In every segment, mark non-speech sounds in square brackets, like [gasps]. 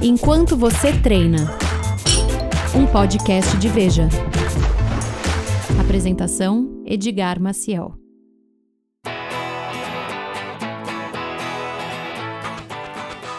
Enquanto você treina. Um podcast de Veja. Apresentação: Edgar Maciel.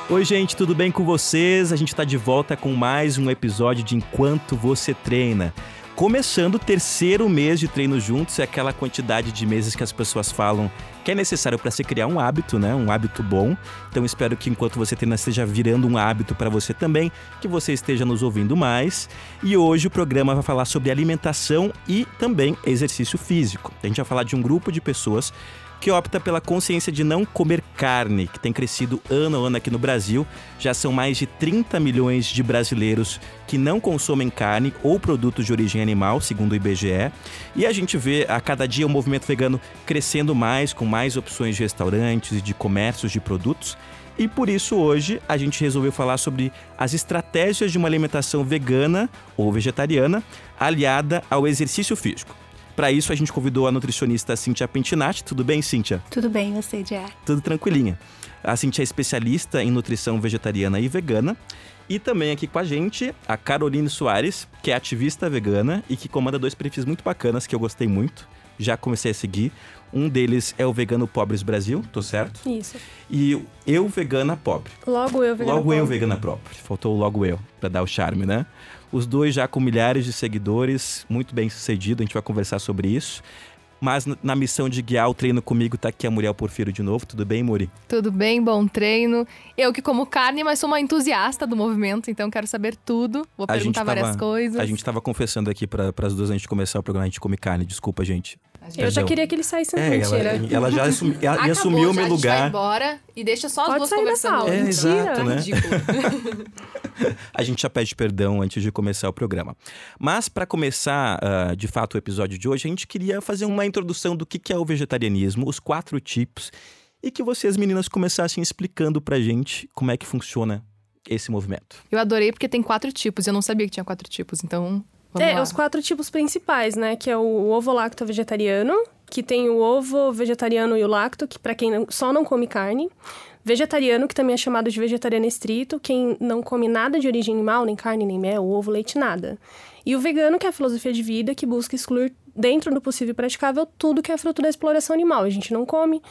Oi, gente, tudo bem com vocês? A gente está de volta com mais um episódio de Enquanto Você Treina. Começando o terceiro mês de treino juntos, é aquela quantidade de meses que as pessoas falam que é necessário para se criar um hábito, né? Um hábito bom. Então espero que enquanto você treina esteja virando um hábito para você também, que você esteja nos ouvindo mais. E hoje o programa vai falar sobre alimentação e também exercício físico. A gente vai falar de um grupo de pessoas que opta pela consciência de não comer carne, que tem crescido ano a ano aqui no Brasil. Já são mais de 30 milhões de brasileiros que não consomem carne ou produtos de origem animal, segundo o IBGE. E a gente vê a cada dia o movimento vegano crescendo mais, com mais opções de restaurantes e de comércios de produtos. E por isso hoje a gente resolveu falar sobre as estratégias de uma alimentação vegana ou vegetariana aliada ao exercício físico. Para isso, a gente convidou a nutricionista Cíntia Pentinati. Tudo bem, Cíntia? Tudo bem, você, já? Tudo tranquilinha. A Cíntia é especialista em nutrição vegetariana e vegana. E também aqui com a gente a Caroline Soares, que é ativista vegana e que comanda dois perfis muito bacanas que eu gostei muito. Já comecei a seguir. Um deles é o Vegano Pobres Brasil, tô certo? Isso. E Eu Vegana Pobre. Logo Eu Vegana Logo Pobre. Eu Vegana Pobre. Faltou o Logo Eu, para dar o charme, né? Os dois já com milhares de seguidores, muito bem sucedido, a gente vai conversar sobre isso. Mas na missão de guiar o treino comigo tá aqui a Muriel Porfiro de novo. Tudo bem, Muri? Tudo bem, bom treino. Eu que como carne, mas sou uma entusiasta do movimento, então quero saber tudo. Vou A gente perguntar várias tava- coisas. A gente tava confessando aqui para as duas antes de começar o programa, a gente come carne. Desculpa, gente. Eu já queria que ele saísse É, ela, mentira. ela já assumi, ela Acabou, assumiu o já, meu gente vai lugar. embora e deixa só as Pode duas conversando. É, Mentira. exato, né? [laughs] A gente já pede perdão antes de começar o programa. Mas para começar, ah, de fato, o episódio de hoje, a gente queria fazer uma introdução do que que é o vegetarianismo, os quatro tipos, e que vocês, meninas, começassem explicando pra gente como é que funciona esse movimento. Eu adorei porque tem quatro tipos. Eu não sabia que tinha quatro tipos, então vamos É, lá. os quatro tipos principais, né? Que é o ovo lacto vegetariano, que tem o ovo vegetariano e o lacto, que para quem não- só não come carne. Vegetariano, que também é chamado de vegetariano estrito, quem não come nada de origem animal, nem carne, nem mel, ovo, leite, nada. E o vegano, que é a filosofia de vida, que busca excluir, dentro do possível e praticável, tudo que é fruto da exploração animal. A gente não come,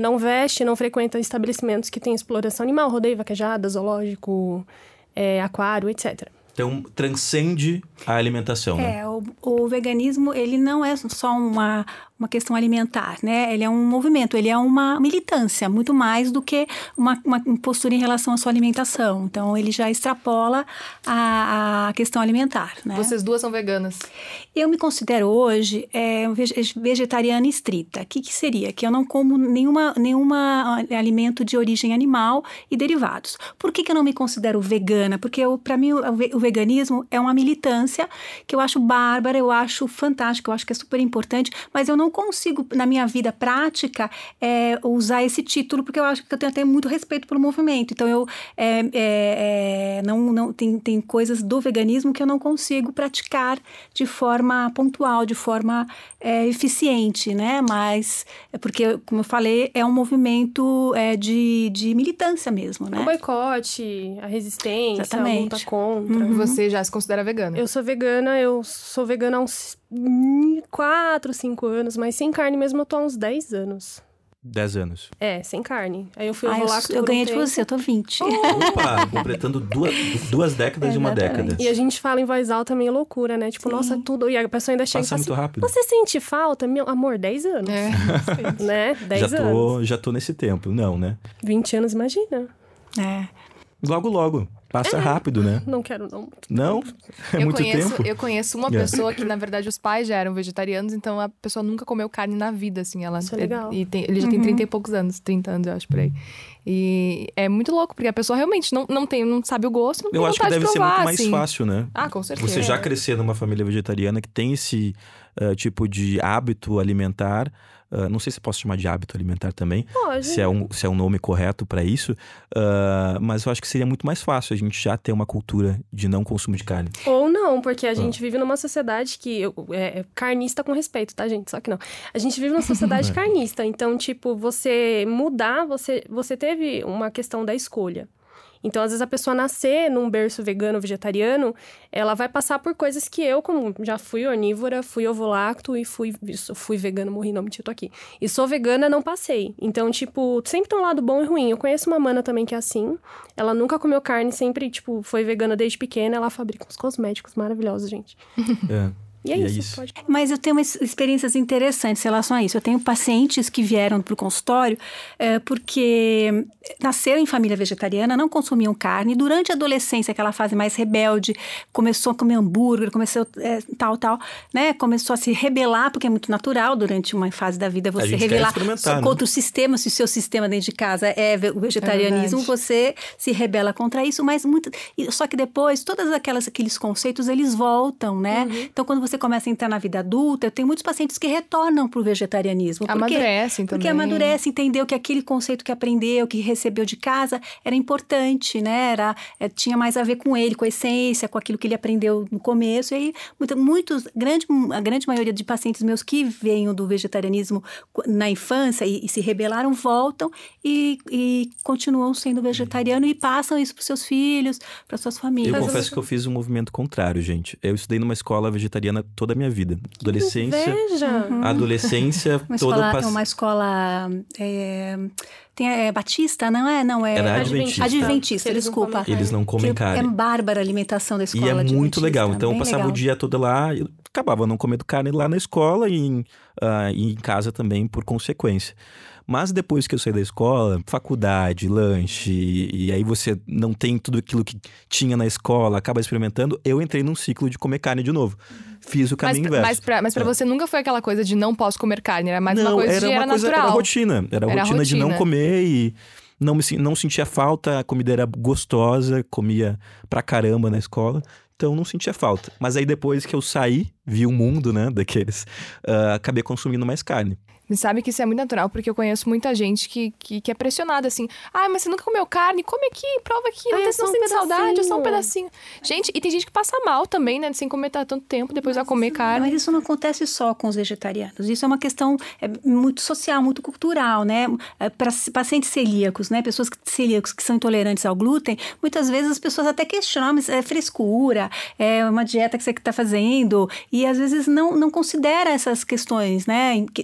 não veste, não frequenta estabelecimentos que têm exploração animal, rodeio, vaquejada, zoológico, eh, aquário, etc. Então, transcende a alimentação, né? É, o, o veganismo, ele não é só uma, uma questão alimentar, né? Ele é um movimento, ele é uma militância, muito mais do que uma, uma postura em relação à sua alimentação. Então, ele já extrapola a, a questão alimentar, né? Vocês duas são veganas. Eu me considero hoje é, vege- vegetariana estrita. O que, que seria? Que eu não como nenhuma, nenhuma ah, alimento de origem animal e derivados. Por que, que eu não me considero vegana? Porque para mim o, o veganismo é uma militância que eu acho bárbara, eu acho fantástico, eu acho que é super importante, mas eu não consigo, na minha vida prática, é, usar esse título, porque eu acho que eu tenho até muito respeito pelo movimento. Então, eu é, é, é, não, não tem, tem coisas do veganismo que eu não consigo praticar de forma pontual, de forma é, eficiente, né? Mas é porque, como eu falei, é um movimento é, de, de militância mesmo, O né? boicote, a resistência, a Exatamente. luta contra. Uhum. Você já se considera vegana. Eu sou vegana, eu sou vegana há uns 4, 5 anos, mas sem carne mesmo eu tô há uns 10 anos. 10 anos. É, sem carne. Aí eu fui Ah, eu, eu um ganhei de tempo. você, eu tô 20. Opa, completando duas, duas décadas e uma década. E a gente fala em voz alta meio loucura, né? Tipo, Sim. nossa, tudo. E a pessoa ainda chega Passa e muito fala rápido. assim, você sente falta? Meu amor, 10 anos. É. [laughs] Né? 10 Já anos. tô, já tô nesse tempo. Não, né? 20 anos, imagina. É. Logo, logo. Passa rápido, né? Não quero, não. Não? É eu muito conheço, tempo. Eu conheço uma É. pessoa que, na verdade, os pais já eram vegetarianos, então a pessoa nunca comeu carne na vida, assim. Ela, Isso é legal. E tem- ele já tem 30 e poucos anos, 30 anos, eu acho, por aí. E é muito louco, porque a pessoa realmente não, não, tem, não sabe o gosto, não tem Eu acho que deve de ser provar, muito mais assim. fácil, né? Ah, com certeza. Você já crescer numa família vegetariana que tem esse eh, tipo de hábito alimentar. Ah, não sei se posso chamar de hábito alimentar também, Pode. se é um, se é um nome correto para isso. ah, mas eu acho que seria muito mais fácil a gente já ter uma cultura de não consumo de carne. Ou não, porque Ah. a gente vive numa sociedade que é, é carnista com respeito, tá, gente? Só que não. A gente vive numa sociedade [laughs] carnista, então, tipo, você mudar, você, você teve uma questão da escolha. Então, às vezes, a pessoa nascer num berço vegano vegetariano, ela vai passar por coisas que eu, como já fui onívora, fui ovolacto e fui, fui vegana, morri, não menti, tô aqui. E sou vegana, não passei. Então, tipo, sempre tem um lado bom e ruim. Eu conheço uma mana também que é assim. Ela nunca comeu carne, sempre, tipo, foi vegana desde pequena. Ela fabrica uns cosméticos maravilhosos, gente. [laughs] É. E é, E é isso, isso. pode. Mas eu tenho experiências interessantes em relação a isso. Eu tenho pacientes que vieram para o consultório eh, porque nasceram em família vegetariana, não consumiam carne. Durante a adolescência, aquela fase mais rebelde, começou a comer hambúrguer, começou eh, tal, tal, né? Começou a se rebelar, porque é muito natural durante uma fase da vida você rebelar né? contra o sistema. Se o seu sistema dentro de casa é o vegetarianismo, verdade. você se rebela contra isso. Mas muito. Só que depois, todas aquelas aqueles conceitos eles voltam, né? Então, quando você começa a entrar na vida adulta, eu tenho muitos pacientes que retornam para o vegetarianismo. Porque- Amadurecem Porque também. amadurece, entendeu que aquele conceito que aprendeu, que recebeu de casa, era importante, né? Era, é, tinha mais a ver com ele, com a essência, com aquilo que ele aprendeu no começo. E aí, muita- muitos, grande, a grande maioria de pacientes meus que venham do vegetarianismo na infância e, e se rebelaram, voltam e, e continuam sendo vegetariano e passam isso para seus filhos, para suas Eu famílias. confesso que eu fiz um movimento contrário, gente. Eu estudei numa escola vegetariana toda a minha vida. Adolescência, Veja! adolescência, [laughs] Uma toda escola, pass... uma escola é, tem é, Batista, não é? Não é. Era Adventista. Adventista, Eles não desculpa. comem Eles não comem carne. É bárbara a alimentação da escola. E é muito legal. Então eu passava legal. o dia todo lá e acabava não comendo carne lá na escola e em, ah, e em casa também, por consequência. Mas depois que eu saí da escola, faculdade, lanche, e, e aí você não tem tudo aquilo que tinha na escola, acaba experimentando, eu entrei num ciclo de comer carne de novo. Fiz o Mas, caminho inverso. mas, pra, mas pra É. você nunca foi aquela coisa de não posso comer carne, era mais não, uma coisa era de uma era coisa, natural. era rotina. Era, Era rotina, de não rotina. comer e não, me, não sentia falta, a comida era gostosa, comia pra caramba na escola. Então não sentia falta. Mas aí depois que eu saí, vi o mundo, né, daqueles, ah, acabei consumindo mais carne. Sabe que isso é muito natural, porque eu conheço muita gente que, que, que é pressionada assim. Ai, mas você nunca comeu carne? Come aqui, prova aqui. Não Ai, é só não um sente saudade, é só um pedacinho. Gente, e tem gente que passa mal também, né? Sem comer tá tanto tempo, depois vai comer carne. Mas isso não acontece só com os vegetarianos. Isso é uma questão é, muito social, muito cultural, né? Para pacientes celíacos, né? Pessoas que- celíacos que são intolerantes ao glúten, muitas vezes as pessoas até questionam, mas é frescura, é uma dieta que você está fazendo, e às vezes não, não considera essas questões, né? im- que-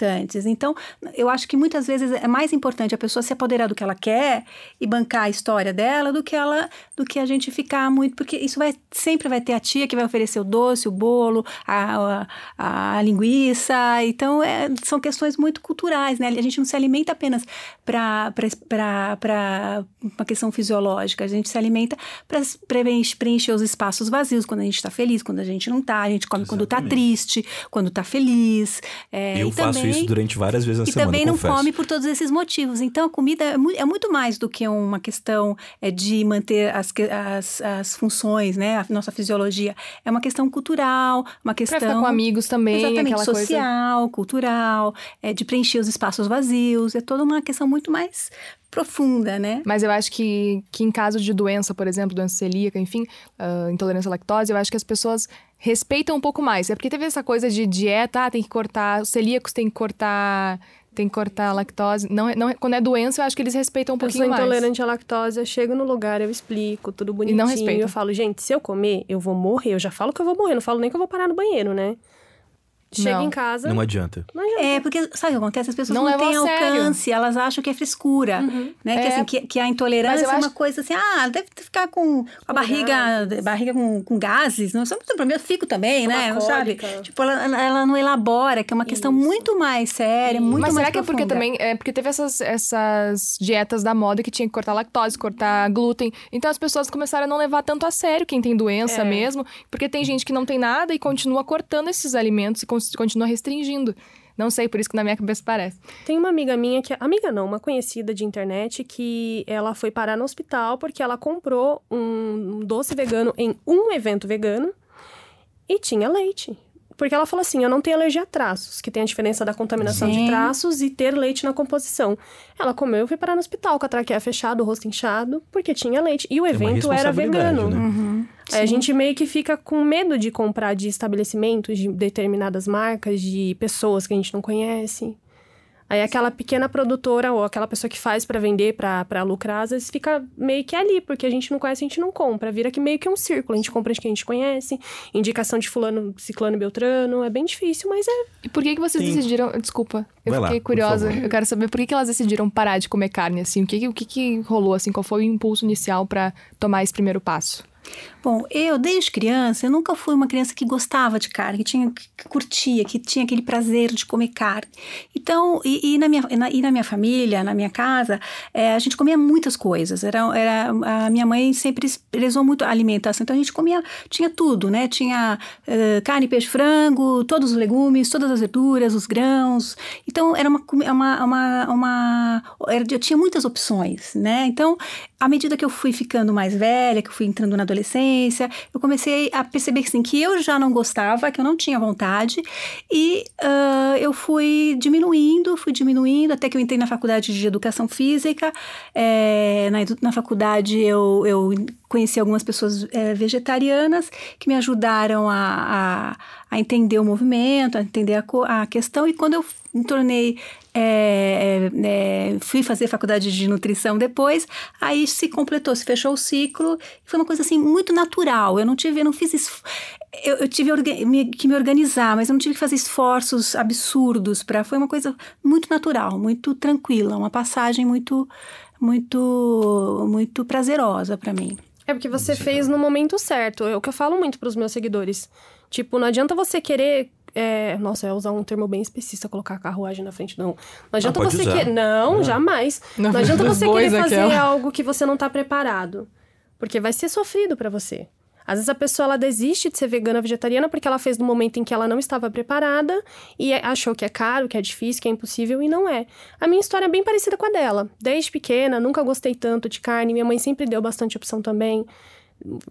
Importantes. Então, eu acho que muitas vezes é mais importante a pessoa se apoderar do que ela quer e bancar a história dela do que ela, do que a gente ficar muito, porque isso vai sempre vai ter a tia que vai oferecer o doce, o bolo, a, a, a linguiça. Então, é, são questões muito culturais, né? A gente não se alimenta apenas para uma questão fisiológica, a gente se alimenta para preencher os espaços vazios quando a gente está feliz, quando a gente não está, a gente come quando está Exatamente. triste, quando está feliz. É, eu faço também- isso durante várias vezes na e semana, também não confesso. come por todos esses motivos. Então, a comida é, é muito mais do que uma questão é, de manter as, as, as funções, né? A nossa fisiologia. É uma questão cultural, uma Pra questão... ficar com amigos também, Exatamente, aquela coisa. social, cultural, é, de preencher os espaços vazios. É toda uma questão muito mais profunda, né? Mas eu acho que, que em caso de doença, por exemplo, doença celíaca, enfim, ah, intolerância à lactose, eu acho que as pessoas respeitam um pouco mais. É porque teve essa coisa de dieta, ah, tem que cortar, os celíacos tem que cortar, tem que cortar a lactose. Não, é- não, é- quando é doença, eu acho que eles respeitam um Eu sou pouquinho mais. intolerante à lactose, eu chego no lugar, eu explico, tudo bonitinho. respeita. Eu falo, gente, se eu comer, eu vou morrer. Eu já falo que eu vou morrer, não falo nem que eu vou parar no banheiro, né? Chego Não. em casa. Não adianta. não adianta. É, porque sabe o que acontece? As pessoas Não não, levam têm a sério. alcance, elas acham que é frescura. Né? Que, É. assim, que, que a Mas intolerância é uma acho- coisa assim, ah, deve ficar com a barriga, barriga com, com gases. Não sabe problema, eu fico também, Uma né? Não sabe? Tipo, ela, ela não elabora, que é uma questão Isso. muito mais séria, muito Mas mais será que é porque também. É porque teve essas, essas dietas da moda que tinha que cortar lactose, cortar glúten. Então as pessoas começaram a não levar tanto a sério quem tem doença É. mesmo. Porque tem gente que não tem nada e continua cortando esses alimentos e continua restringindo. Não sei, por isso que na minha cabeça parece. Tem uma amiga minha que. Amiga não, uma conhecida de internet que ela foi parar no hospital porque ela comprou um doce vegano em um evento vegano e tinha leite. Porque ela falou assim: eu não tenho alergia a traços, que tem a diferença da contaminação Sim. de traços e ter leite na composição. Ela comeu e foi parar no hospital com a traqueia fechada, o rosto inchado, porque tinha leite. E o É evento era vegano. né? Uhum. Aí a gente meio que fica com medo de comprar de estabelecimentos, de determinadas marcas, de pessoas que a gente não conhece. Aí aquela pequena produtora ou aquela pessoa que faz para vender, para lucrar, às vezes fica meio que ali, porque a gente não conhece, a gente não compra. Vira que meio que um círculo. A gente compra de quem a gente conhece, indicação de fulano, ciclano, beltrano. É bem difícil, mas é... E por que, que vocês Sim. decidiram... Desculpa, eu Vai lá, fiquei por curiosa. Eu quero saber por que, que elas decidiram parar de comer carne, assim. O que, que- o que, que rolou, assim? Qual foi o impulso inicial pra tomar esse primeiro passo? Bom, eu, desde criança, eu nunca fui uma criança que gostava de carne, que, tinha, que curtia, que tinha aquele prazer de comer carne. Então, e, e na, minha, na, e na minha família, na minha casa, eh, a gente comia muitas coisas. Era, era, a minha mãe sempre prezou muito a alimentação, então a gente comia, tinha tudo, né? Tinha eh, carne, peixe, frango, todos os legumes, todas as verduras, os grãos. Então, era uma, uma, uma, uma era, eu tinha muitas opções, né? Então, à medida que eu fui ficando mais velha, que eu fui entrando na adolescência, eu comecei a perceber assim, que eu já não gostava, que eu não tinha vontade, e ah, eu fui diminuindo, fui diminuindo, até que eu entrei na faculdade de educação física. Eh, na, na faculdade eu, eu conheci algumas pessoas eh, vegetarianas que me ajudaram a, a, a entender o movimento, a entender a, a questão, e quando eu me tornei é, é, fui fazer faculdade de nutrição depois, aí se completou, se fechou o ciclo, foi uma coisa assim muito natural. Eu não tive, eu não fiz esf- eu, eu tive que me organizar, mas eu não tive que fazer esforços absurdos para. Foi uma coisa muito natural, muito tranquila, uma passagem muito, muito, muito prazerosa para mim. É porque você fez no momento certo. É o que eu falo muito pros meus seguidores. Tipo, não adianta você querer. É, Nossa, eu ia usar um termo bem específico, colocar carruagem na frente, não. Não adianta pode você querer. Não, É. jamais. Na não adianta você querer fazer aquela. algo que você não tá preparado. Porque vai ser sofrido pra você. Às vezes a pessoa ela desiste de ser vegana vegetariana porque ela fez no momento em que ela não estava preparada e é- achou que é caro, que é difícil, que é impossível e não é. A minha história é bem parecida com a dela. Desde pequena, nunca gostei tanto de carne. Minha mãe sempre deu bastante opção também.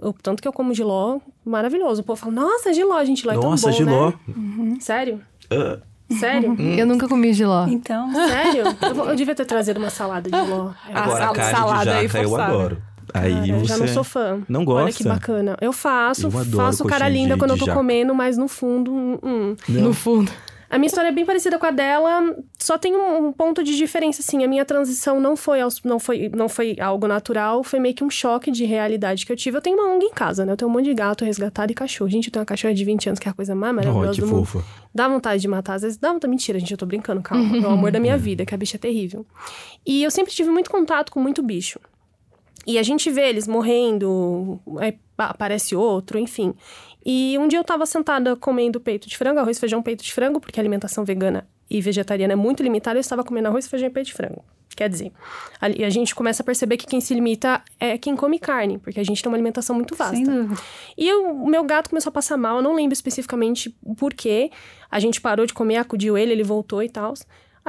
O tanto que eu como giló, maravilhoso. O povo fala, nossa, giló, gente, giló é tão Nossa, bom, Giló. né? Sério? Ah, Sério? Eu nunca comi giló. Então, Sério? [laughs] Eu, vou- eu devia ter trazido uma salada de giló. Agora, sal- carne salada de aí jaca eu adoro. Aí Cara, eu você... já não sou fã. Não Olha gosta? que bacana. Eu faço, Eu faço cara linda de- quando eu tô jaca. comendo, mas no fundo, hum, hum. No fundo. A minha história é bem parecida com a dela, só tem um, um ponto de diferença, assim. A minha transição não foi, aos- não, foi, não foi algo natural, foi meio que um choque de realidade que eu tive. Eu tenho uma ONG em casa, né? Eu tenho um monte de gato resgatado e cachorro. Gente, eu tenho uma cachorra de 20 anos, que é a coisa mais maravilhosa que do mundo. fofa. Dá vontade de matar, às vezes dá vontade. Mentira, gente, eu tô brincando, calma. É o [laughs] amor da minha vida, que a bicha é terrível. E eu sempre tive muito contato com muito bicho. E a gente vê eles morrendo, aí pa- aparece outro, enfim. E um dia eu tava sentada comendo peito de frango, arroz, feijão, peito de frango, porque a alimentação vegana e vegetariana é muito limitada, eu estava comendo arroz, feijão e peito de frango. Quer dizer, ali a gente começa a perceber que quem se limita é quem come carne, porque a gente tem uma alimentação muito vasta. sem dúvida. E eu- o meu gato começou a passar mal, eu não lembro especificamente o porquê. A gente parou de comer, acudiu ele, ele voltou e tal.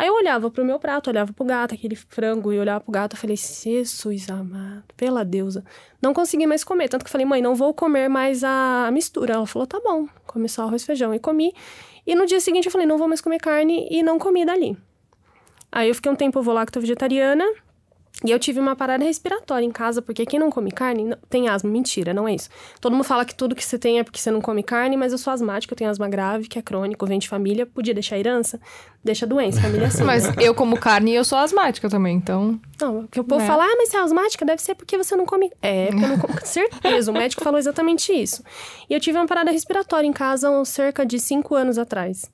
Aí eu olhava pro meu prato, olhava pro gato, aquele frango, e olhava pro gato, eu falei, Jesus amado, pela deusa. Não consegui mais comer, tanto que eu falei, mãe, não vou comer mais a mistura. Ela falou, tá bom, come só arroz e feijão. E comi. E no dia seguinte eu falei, não vou mais comer carne, e não comi dali. Aí eu fiquei um tempo volacto vegetariana, e eu tive uma parada respiratória em casa, porque quem não come carne não- tem asma. Mentira, não é isso. Todo mundo fala que tudo que você tem é porque você não come carne, mas eu sou asmática, eu tenho asma grave, que é crônico, vem de família. Podia deixar herança? Deixa doença, família [laughs] assim. Mas eu como carne e eu sou asmática também, então... Não, porque o povo É. fala, ah, mas você é asmática? Deve ser porque você não come. É, porque eu não como. Certeza, o médico falou exatamente isso. E eu tive uma parada respiratória em casa há cerca de cinco anos atrás.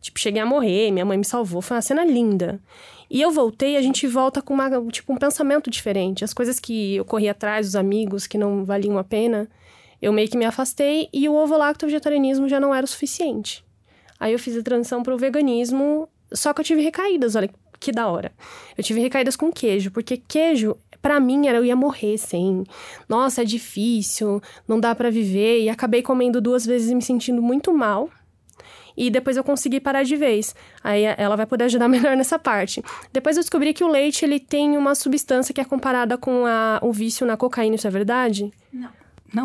Tipo, cheguei a morrer, minha mãe me salvou, foi uma cena linda. E eu voltei, a gente volta com uma, tipo, um pensamento diferente. As coisas que eu corri atrás, os amigos que não valiam a pena, eu meio que me afastei e o ovo lacto vegetarianismo já não era o suficiente. Aí eu fiz a transição pro veganismo, só que eu tive recaídas, olha que da hora. Eu tive recaídas com queijo, porque queijo, pra mim, era eu ia morrer sem. Nossa, é difícil, não dá pra viver. E acabei comendo duas vezes e me sentindo muito mal. E depois eu consegui parar de vez. Aí ela vai poder ajudar [laughs] melhor nessa parte. Depois eu descobri que o leite ele tem uma substância que é comparada com a- o vício na cocaína, isso é verdade? Não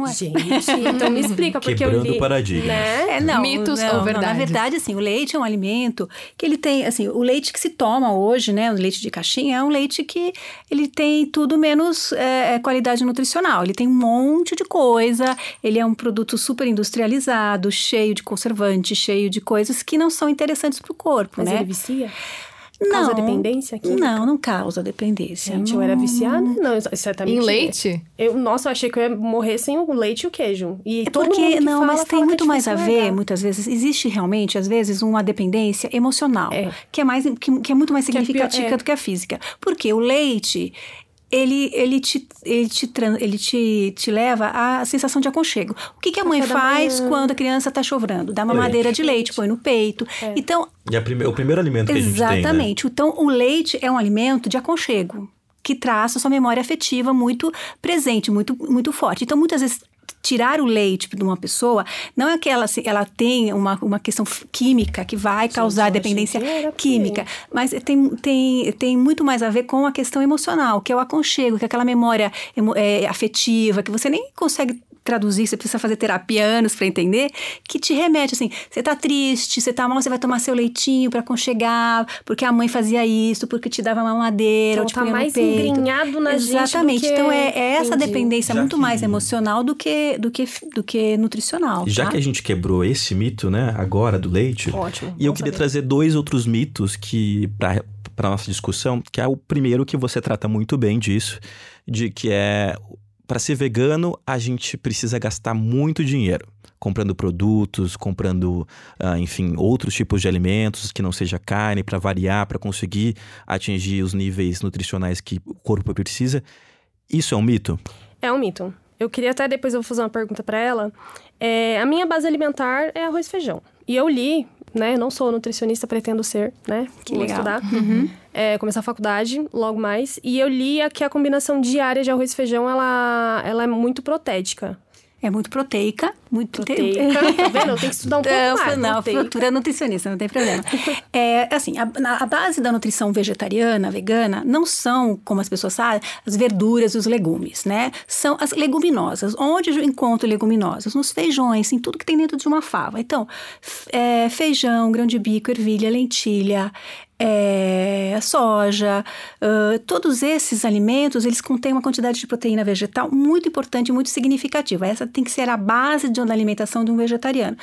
é. Gente, [laughs] então me explica, porque eu Quebrando li... paradigmas. Né? É, não, Mitos não, ou não, Na verdade, assim, o leite é um alimento que ele tem, assim, o leite que se toma hoje, né, o leite de caixinha, é um leite que ele tem tudo menos é, é, qualidade nutricional. Ele tem um monte de coisa, ele é um produto super industrializado, cheio de conservantes, cheio de coisas que não são interessantes para o corpo, Mas né? ele vicia? Causa dependência? Química? Não, não causa dependência. Gente, não, eu era viciada? Não, é Em leite? Eu, nossa, eu achei que eu ia morrer sem o leite e o queijo. E É todo porque, mundo que não, fala, mas tem fala muito é mais a ver, muitas vezes, existe realmente, às vezes, uma dependência emocional, É. que é mais que, que é muito mais é pior- significativa é. do que a física. Porque o leite, ele, ele, te, ele, te, ele te, te leva à sensação de aconchego. O que, que a mãe Café faz manhã. quando a criança está chovrando? Dá uma Leite. madeira de leite, põe no peito. É. Então, E a prime- o primeiro alimento que a gente tem, né? Exatamente. Então, o leite é um alimento de aconchego, que traz a sua memória afetiva muito presente, muito, muito forte. Então, muitas vezes. Tirar o leite de uma pessoa não é que ela, se- ela tem uma, uma questão química que vai causar dependência química, mas tem, tem, tem muito mais a ver com a questão emocional, que é o aconchego, que é aquela memória é, afetiva, que você nem consegue traduzir, você precisa fazer terapia anos para entender, que te remete assim, você tá triste, você tá mal, você vai tomar seu leitinho para aconchegar, porque a mãe fazia isso, porque te dava mamadeira, Então ou te tá mais peito. engrenhado na gente do Exatamente. Então é, é essa Entendi. dependência Já muito que- mais emocional do que do que do que nutricional, Já tá? que a gente quebrou esse mito, né, agora do leite, Ótimo. e eu queria saber. trazer dois outros mitos que para para nossa discussão, que é o primeiro que você trata muito bem disso, de que é para ser vegano a gente precisa gastar muito dinheiro comprando produtos, comprando, ah, enfim, outros tipos de alimentos que não seja carne para variar, para conseguir atingir os níveis nutricionais que o corpo precisa. Isso é um mito? É um mito. Eu queria até depois eu vou fazer uma pergunta pra ela. É, a minha base alimentar é arroz e feijão. E eu li, né? Não sou nutricionista, pretendo ser, né? Que Vou legal. estudar. Uhum. É, começar a faculdade logo mais. E eu li que a combinação diária de arroz e feijão, ela, ela é muito protética. É muito proteica, muito Proteica. [laughs] tá vendo? Tenho que estudar um pouco Não, mais. não, futura nutricionista, não tem problema. [laughs] É, assim, a, a base da nutrição vegetariana, vegana, não são, como as pessoas sabem, as verduras e os legumes, né? São as leguminosas. Onde eu encontro leguminosas? Nos feijões, em tudo que tem dentro de uma fava. Então, é, feijão, grão de bico, ervilha, lentilha, é, soja, ãh, todos esses alimentos, eles contêm uma quantidade de proteína vegetal muito importante, muito significativa. Essa tem que ser a base de uma alimentação de um vegetariano.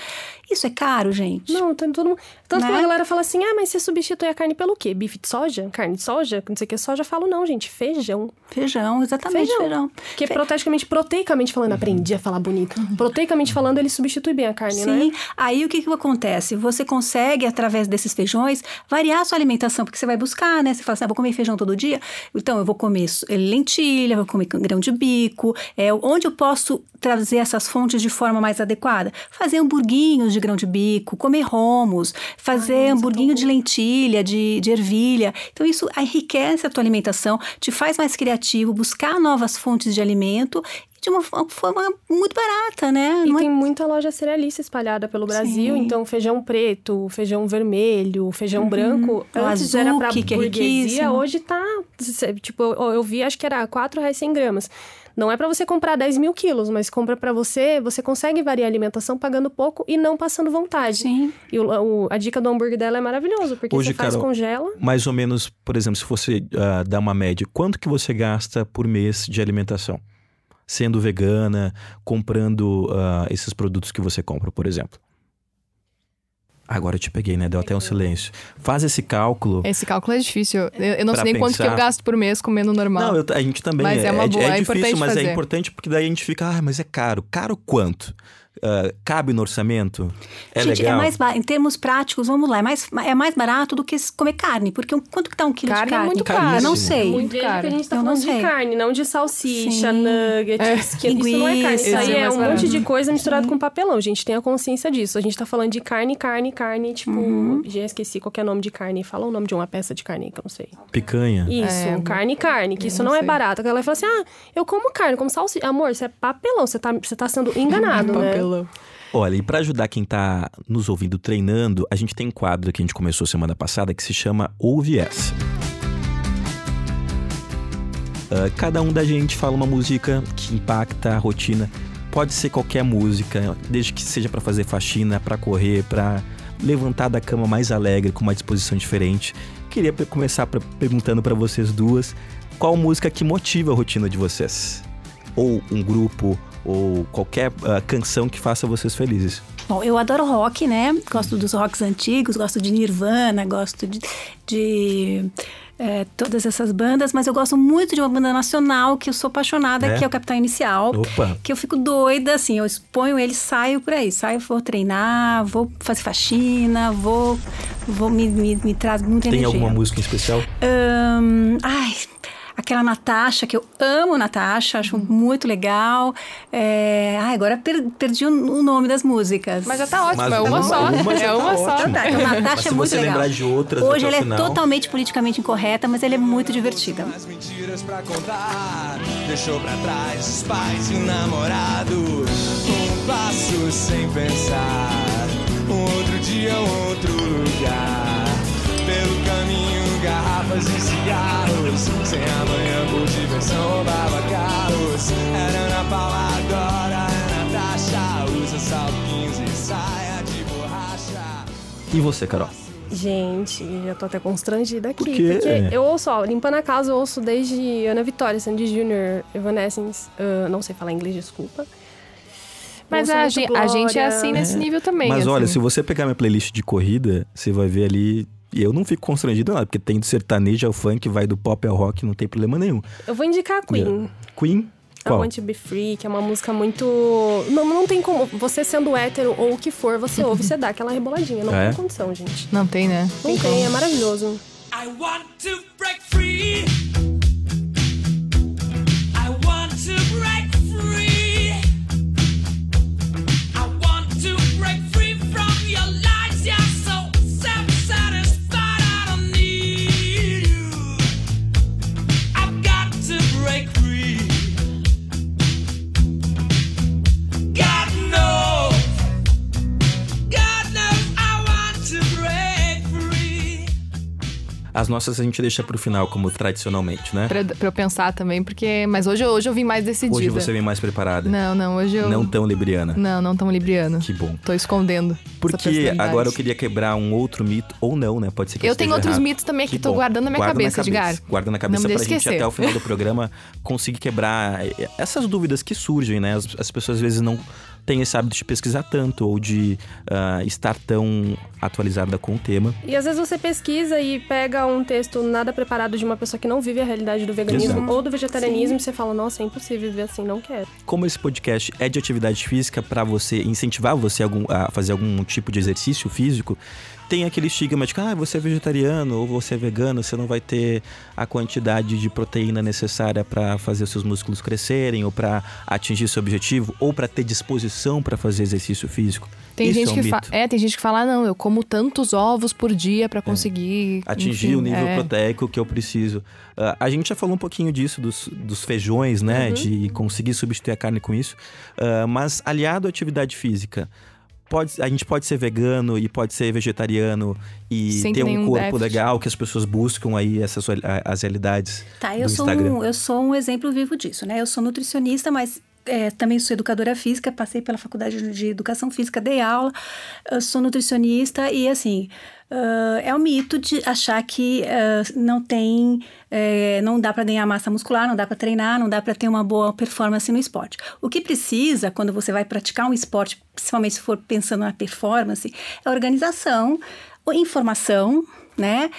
Isso é caro, gente? Não, tem todo mundo. Tanto que Né? a galera fala assim: ah, mas você substitui a carne pelo quê? Bife de soja? Carne de soja? Não sei o que, soja. Eu falo, não, gente, feijão. Feijão, exatamente, Feijão. feijão. Porque proteicamente, proteicamente falando, aprendi a falar bonito. Proteicamente falando, ele substitui bem a carne, né? Sim, aí o que, que acontece? Você consegue, através desses feijões, variar a sua alimentação, porque você vai buscar, né? Você fala assim, ah, vou comer feijão todo dia, então eu vou comer su- lentilha, vou comer grão de bico, é, onde eu posso trazer essas fontes de forma mais adequada? Fazer hamburguinhos de grão de bico, comer romos, fazer nossa, hamburguinho tão de lentilha, de, de ervilha. Então isso enriquece a tua alimentação, te faz mais criativo, buscar novas fontes de alimento de uma fo- forma muito barata, né? E Não é tem muita loja cerealista espalhada pelo Brasil, Sim. então feijão preto, feijão vermelho, feijão branco. O Antes era pra azuki, que é burguesia, riquíssimo. hoje tá. Tipo, eu, eu vi, acho que era 4 reais 100 gramas. Não é pra você comprar 10 mil quilos, mas compra pra você, você consegue variar a alimentação pagando pouco e não passando vontade. Sim. E o- o- a dica do hambúrguer dela é maravilhoso, porque Hoje, você faz, Carol, congela. Mais ou menos, por exemplo, se você ah, dar uma média, quanto que você gasta por mês de alimentação? Sendo vegana, comprando ah, esses produtos que você compra, por exemplo. Agora eu te peguei, né? Deu até um silêncio. Faz esse cálculo. Esse cálculo é difícil. Eu, eu não sei nem quanto que eu pensar. gasto por mês comendo normal. Não, eu- a gente também. Mas é uma boa, é difícil, importante mas é fazer. importante porque daí a gente fica, ah, mas é caro. Caro quanto? Ah, cabe no orçamento? É Gente, legal? é mais em termos práticos, vamos lá, é mais, é mais barato do que comer carne, porque um- quanto que tá um quilo Carne de é carne? muito caro. Eu não sei. Muito Veja caro. que a gente tá Eu não falando de carne, não de salsicha, Sim. nuggets, que isso não é carne. Isso aí é é um barato. monte de coisa misturado com papelão. A gente tem a consciência disso. A gente tá falando de carne, carne, carne, tipo... Uhum. Já esqueci qual que é o nome de carne. Fala o nome de uma peça de carne que eu não sei. Picanha. Isso, É, carne, carne. Que eu isso não não, é barato. A galera fala assim, ah, eu como carne, como salsicha. Amor, isso é papelão. Você tá, você tá sendo enganado, [laughs] né? Papelão. Olha, e para ajudar quem tá nos ouvindo treinando, a gente tem um quadro que a gente começou semana passada que se chama Ouve Essa. Ah, cada um da gente fala uma música que impacta a rotina. Pode ser qualquer música, desde que seja para fazer faxina, para correr, para levantar da cama mais alegre, com uma disposição diferente. Queria começar pra- perguntando para vocês duas qual música que motiva a rotina de vocês? Ou um grupo, ou qualquer ah, canção que faça vocês felizes. Bom, eu adoro rock, né? Gosto dos rocks antigos, gosto de Nirvana, gosto de, de é, todas essas bandas, mas eu gosto muito de uma banda nacional que eu sou apaixonada, É? que é o Capital Inicial. Opa. Que eu fico doida, assim, eu exponho ele, saio por aí. Saio, vou treinar, vou fazer faxina, vou, vou me, me, me traz muita Tem energia. alguma música em especial? Ahn, ai, aquela Natasha, que eu amo Natasha, acho muito legal. É, ai, agora per- perdi o, o nome das músicas. Mas já tá ótimo, Mas é uma, uma- só. uma já é tá uma só. ótimo. Tá, então, Natasha Mas se é muito você legal. lembrar de outras Hoje ela é final. totalmente politicamente incorreta, mas ela é muito divertida. As mentiras pra contar, deixou pra trás os pais e o namorado. Um passo sem pensar, um outro dia, um outro lugar. Caminho, garrafas e cigarros. Sem amanhã, por diversão, roubava carros. Era Ana Paula, agora é Natasha. Usa salto 15 e saia de borracha. E você, Carol? Gente, já tô até constrangida aqui. Por quê? Porque eu ouço, ó, limpando a casa, eu ouço desde Ana Vitória, Sandy Júnior, Evanescence. ah, não sei falar inglês, desculpa. Mas a, a gente é assim nesse nível também. Mas olha, assim. se você pegar minha playlist de corrida, você vai ver ali. E eu não fico constrangido nada, porque tem do sertanejo ao funk, vai do pop ao rock, não tem problema nenhum. Eu vou indicar a Queen. Queen? I Qual? Want to Be Free, que é uma música muito. Não, não tem como. Você sendo hétero ou o que for, você ouve, você dá aquela reboladinha. Não [laughs] É? tem condição, gente. Não tem, né? Não tem, é maravilhoso. I want to break free. As nossas a gente deixa pro final, como tradicionalmente, né? Pra, pra eu pensar também, porque. Mas hoje, hoje eu vim mais decidida. Hoje você vem mais preparada. Não, não, hoje eu. Não tão libriana. Não, não tão libriano. Que bom. Tô escondendo. Porque agora eu queria quebrar um outro mito, ou não, né? Pode ser que Eu esteja tenho outros errado. mitos também que Que tô bom. guardando na minha Guarda cabeça, Edgar. Guarda na cabeça Não pra deixe gente esquecer. até o final do programa conseguir quebrar essas dúvidas que surgem, né? As, as pessoas às vezes não têm esse hábito de pesquisar tanto ou de ah, estar tão atualizada com o tema. E às vezes você pesquisa e pega um texto nada preparado de uma pessoa que não vive a realidade do veganismo Exato. ou do vegetarianismo e você fala, nossa, é impossível viver assim, não quero. Como esse podcast é de atividade física para você incentivar você algum- a fazer algum tipo de exercício físico, tem aquele estigma de que ah, você é vegetariano ou você é vegano, você não vai ter a quantidade de proteína necessária para fazer seus músculos crescerem ou para atingir seu objetivo ou para ter disposição para fazer exercício físico. Tem Isso gente é um que mito. é, tem gente que fala, "Ah, não, eu como tantos ovos por dia pra conseguir atingir enfim, o nível é. proteico que eu preciso. Ah, a gente já falou um pouquinho disso, dos, dos feijões, né? De conseguir substituir a carne com isso. Ah, mas aliado à atividade física, pode, a gente pode ser vegano e pode ser vegetariano e Sem ter um corpo déficit. legal que as pessoas buscam aí essas as realidades Tá, do eu sou, Instagram. um, eu sou um exemplo vivo disso, né? Eu sou nutricionista, mas é, também sou educadora física, passei pela faculdade de educação física, dei aula, eu sou nutricionista e assim. ah, é um mito de achar que ah, não tem, é, não dá para ganhar massa muscular, não dá para treinar, não dá para ter uma boa performance no esporte. O que precisa quando você vai praticar um esporte, principalmente se for pensando na performance, é organização, informação, né?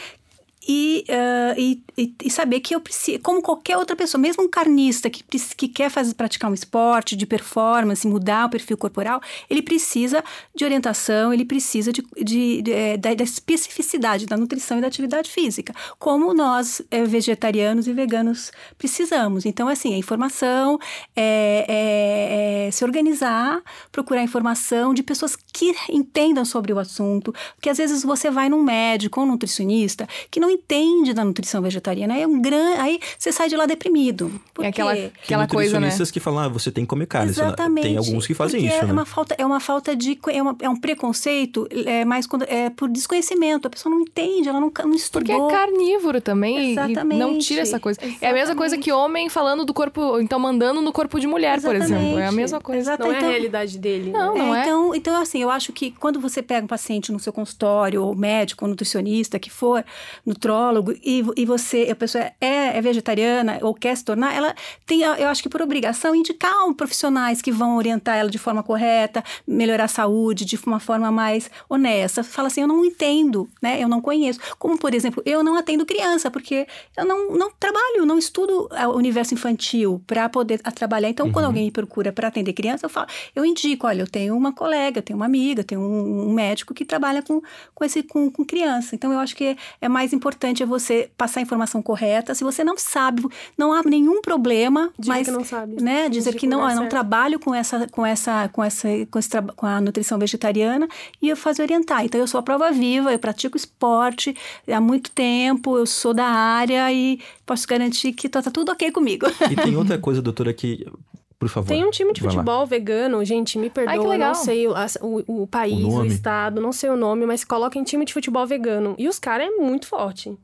E, ah, e, e- saber que eu preciso, como qualquer outra pessoa, mesmo um carnista que, que quer fazer, praticar um esporte de performance, mudar o perfil corporal, ele precisa de orientação, ele precisa de, de- de, eh, da, da especificidade da nutrição e da atividade física, como nós eh, vegetarianos e veganos precisamos. Então, assim, a informação, é, é- é se organizar, procurar informação de pessoas que entendam sobre o assunto, porque às vezes você vai num médico ou um nutricionista que não entende da nutrição vegetariana, aí, é um gran... aí você sai de lá deprimido. Por É aquela, aquela tem coisa, né? nutricionistas que falam, ah, você tem que comer carne. Exatamente. Tem alguns que fazem Porque isso, é né? Uma falta, é uma falta de. É, uma- é um preconceito, é mais quando, é por desconhecimento. A pessoa não entende, ela não, não Porque estudou. é carnívoro também e- e não Exatamente. tira essa coisa. É a mesma coisa que homem falando do corpo, então mandando no corpo de mulher, por exemplo. É a Exatamente. mesma coisa. Exata- Não é então- a realidade dele. Não, né? não é. Então, então, assim, eu acho que quando você pega um paciente no seu consultório, ou médico, ou nutricionista, que for, nutrólogo e, e você, a pessoa é, é vegetariana ou quer se tornar, ela tem, eu acho que por obrigação, indicar um profissionais que vão orientar ela de forma correta, melhorar a saúde de uma forma mais honesta. Fala assim, eu não entendo, né? Eu não conheço. Como, por exemplo, eu não atendo criança, porque eu não, não trabalho, não estudo o universo infantil para poder trabalhar. Então, uhum. quando alguém me procura para atender criança, eu falo, eu indico, olha, eu tenho uma colega, eu tenho uma amiga, eu tenho um, um médico que trabalha com, com, esse, com, com criança. Então, eu acho que é mais importante é você passar a informação correta. Se você não sabe, não há nenhum problema, Dizer mas que não sabe. Né, dizer que não, eu não trabalho com essa, com essa, com essa, com, esse, com a nutrição vegetariana e eu faço orientar. Então, eu sou a prova viva, eu pratico esporte há muito tempo, eu sou da área e posso garantir que tá, tá tudo ok comigo. E tem [laughs] outra coisa, doutora, que por favor. Tem um time de futebol vegano, gente, me perdoa, Ai, não sei o, o, o país, o, o, estado, não sei o nome, mas coloquem time de futebol vegano. E os caras é muito forte.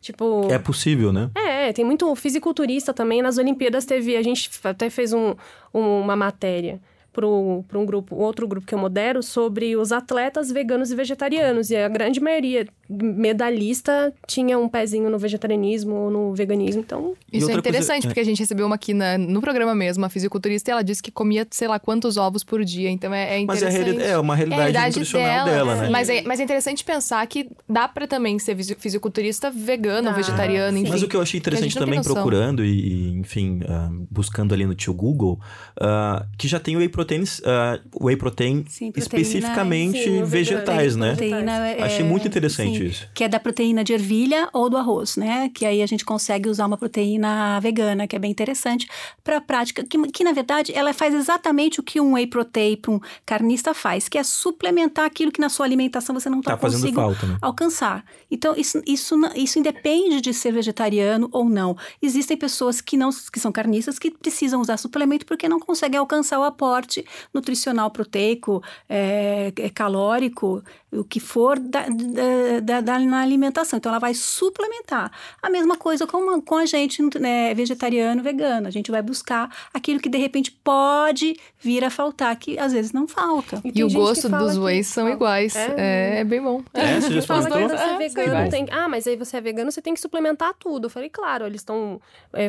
Tipo. É possível, né? É, tem muito fisiculturista também. Nas Olimpíadas teve. A gente até fez um, um, uma matéria para um grupo, outro grupo que eu modero, sobre os atletas veganos e vegetarianos. E a grande maioria medalhista tinha um pezinho no vegetarianismo ou no veganismo. Então. Isso é interessante, coisa... porque a gente recebeu uma aqui na, no programa mesmo, a fisiculturista, e ela disse que comia, sei lá, quantos ovos por dia. Então é, é interessante. Mas é, é uma realidade, é realidade nutricional dela, dela né? Mas é, mas é interessante pensar que dá para também ser fisiculturista vegano, ah, vegetariano, enfim. Mas o que eu achei interessante também procurando e, enfim, uh, buscando ali no tio Google, uh, que já tem whey protein, uh, whey protein sim, especificamente sim, vegetais, né? Proteína, é, Achei muito interessante sim, isso. Que é da proteína de ervilha ou do arroz, né? Que aí a gente consegue usar uma proteína vegana, que é bem interessante para a prática, que, que na verdade ela faz exatamente o que um whey protein para um carnista faz, que é suplementar aquilo que na sua alimentação você não está tá conseguindo falta, né? alcançar. Então isso, isso, isso independe de ser vegetariano ou não. Existem pessoas que não que são carnistas que precisam usar suplemento porque não conseguem alcançar o aporte nutricional proteico, é, é, calórico, o que for da, da, da, da, na alimentação. Então, ela vai suplementar. A mesma coisa com, com a gente né, vegetariano, vegano. A gente vai buscar aquilo que, de repente, pode vir a faltar, que às vezes não falta. E, e o gosto dos whey são iguais. É, é, é, bem bom. É, você já [laughs] fala que você é vegano, tem... Ah, mas aí você é vegano, você tem que suplementar tudo. Eu falei, claro, eles estão... É,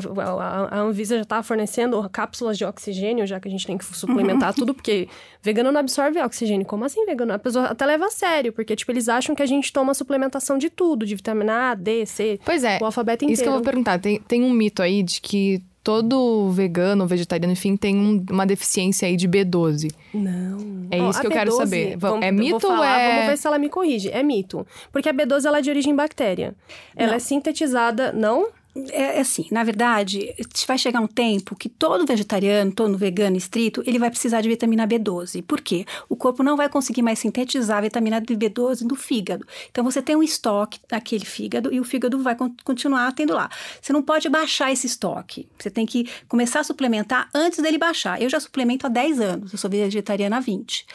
a Anvisa já está fornecendo cápsulas de oxigênio, já que a gente tem que suplementar [laughs] tudo, porque vegano não absorve oxigênio. Como assim vegano? A pessoa até leva a sério, porque, tipo, eles acham que a gente toma suplementação de tudo, de vitamina A, D, C. Pois é. O alfabeto inteiro. Isso que eu vou perguntar. Tem, tem um mito aí de que todo vegano, vegetariano, enfim, tem um, uma deficiência aí de B12. Não. É isso oh, que eu B12, quero saber. Vamos, é mito falar, ou é... Vamos ver se ela me corrige. É mito. Porque a B12, ela é de origem bactéria. Ela não. é sintetizada... Não? É, é assim, na verdade, vai chegar um tempo que todo vegetariano, todo vegano estrito, ele vai precisar de vitamina B12. Por quê? O corpo não vai conseguir mais sintetizar a vitamina B12 do fígado. Então você tem um estoque naquele fígado e o fígado vai continuar tendo lá. Você não pode baixar esse estoque. Você tem que começar a suplementar antes dele baixar. Eu já suplemento há 10 anos, eu sou vegetariana há 20.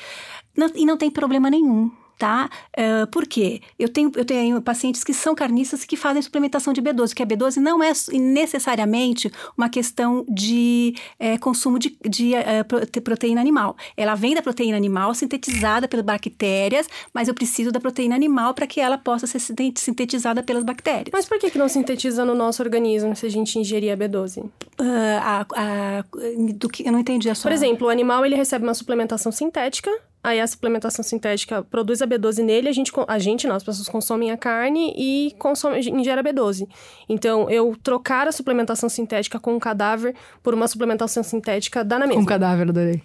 Não, e não tem problema nenhum tá? Uh, por quê? Eu tenho, eu tenho pacientes que são carnistas que fazem suplementação de B12, que a B12 não é necessariamente uma questão de é, consumo de, de uh, proteína animal. Ela vem da proteína animal sintetizada pelas bactérias, mas eu preciso da proteína animal para que ela possa ser sintetizada pelas bactérias. Mas por que, que não sintetiza no nosso organismo se a gente ingerir a B12? Uh, a, a, do que, eu não entendi a sua... Por exemplo, o animal ele recebe uma suplementação sintética Aí a suplementação sintética produz a B12 nele, a gente, a gente não, as pessoas consomem a carne e consomem, ingere a B12. Então, eu trocar a suplementação sintética com um cadáver por uma suplementação sintética dá na mesma. Com um cadáver, adorei.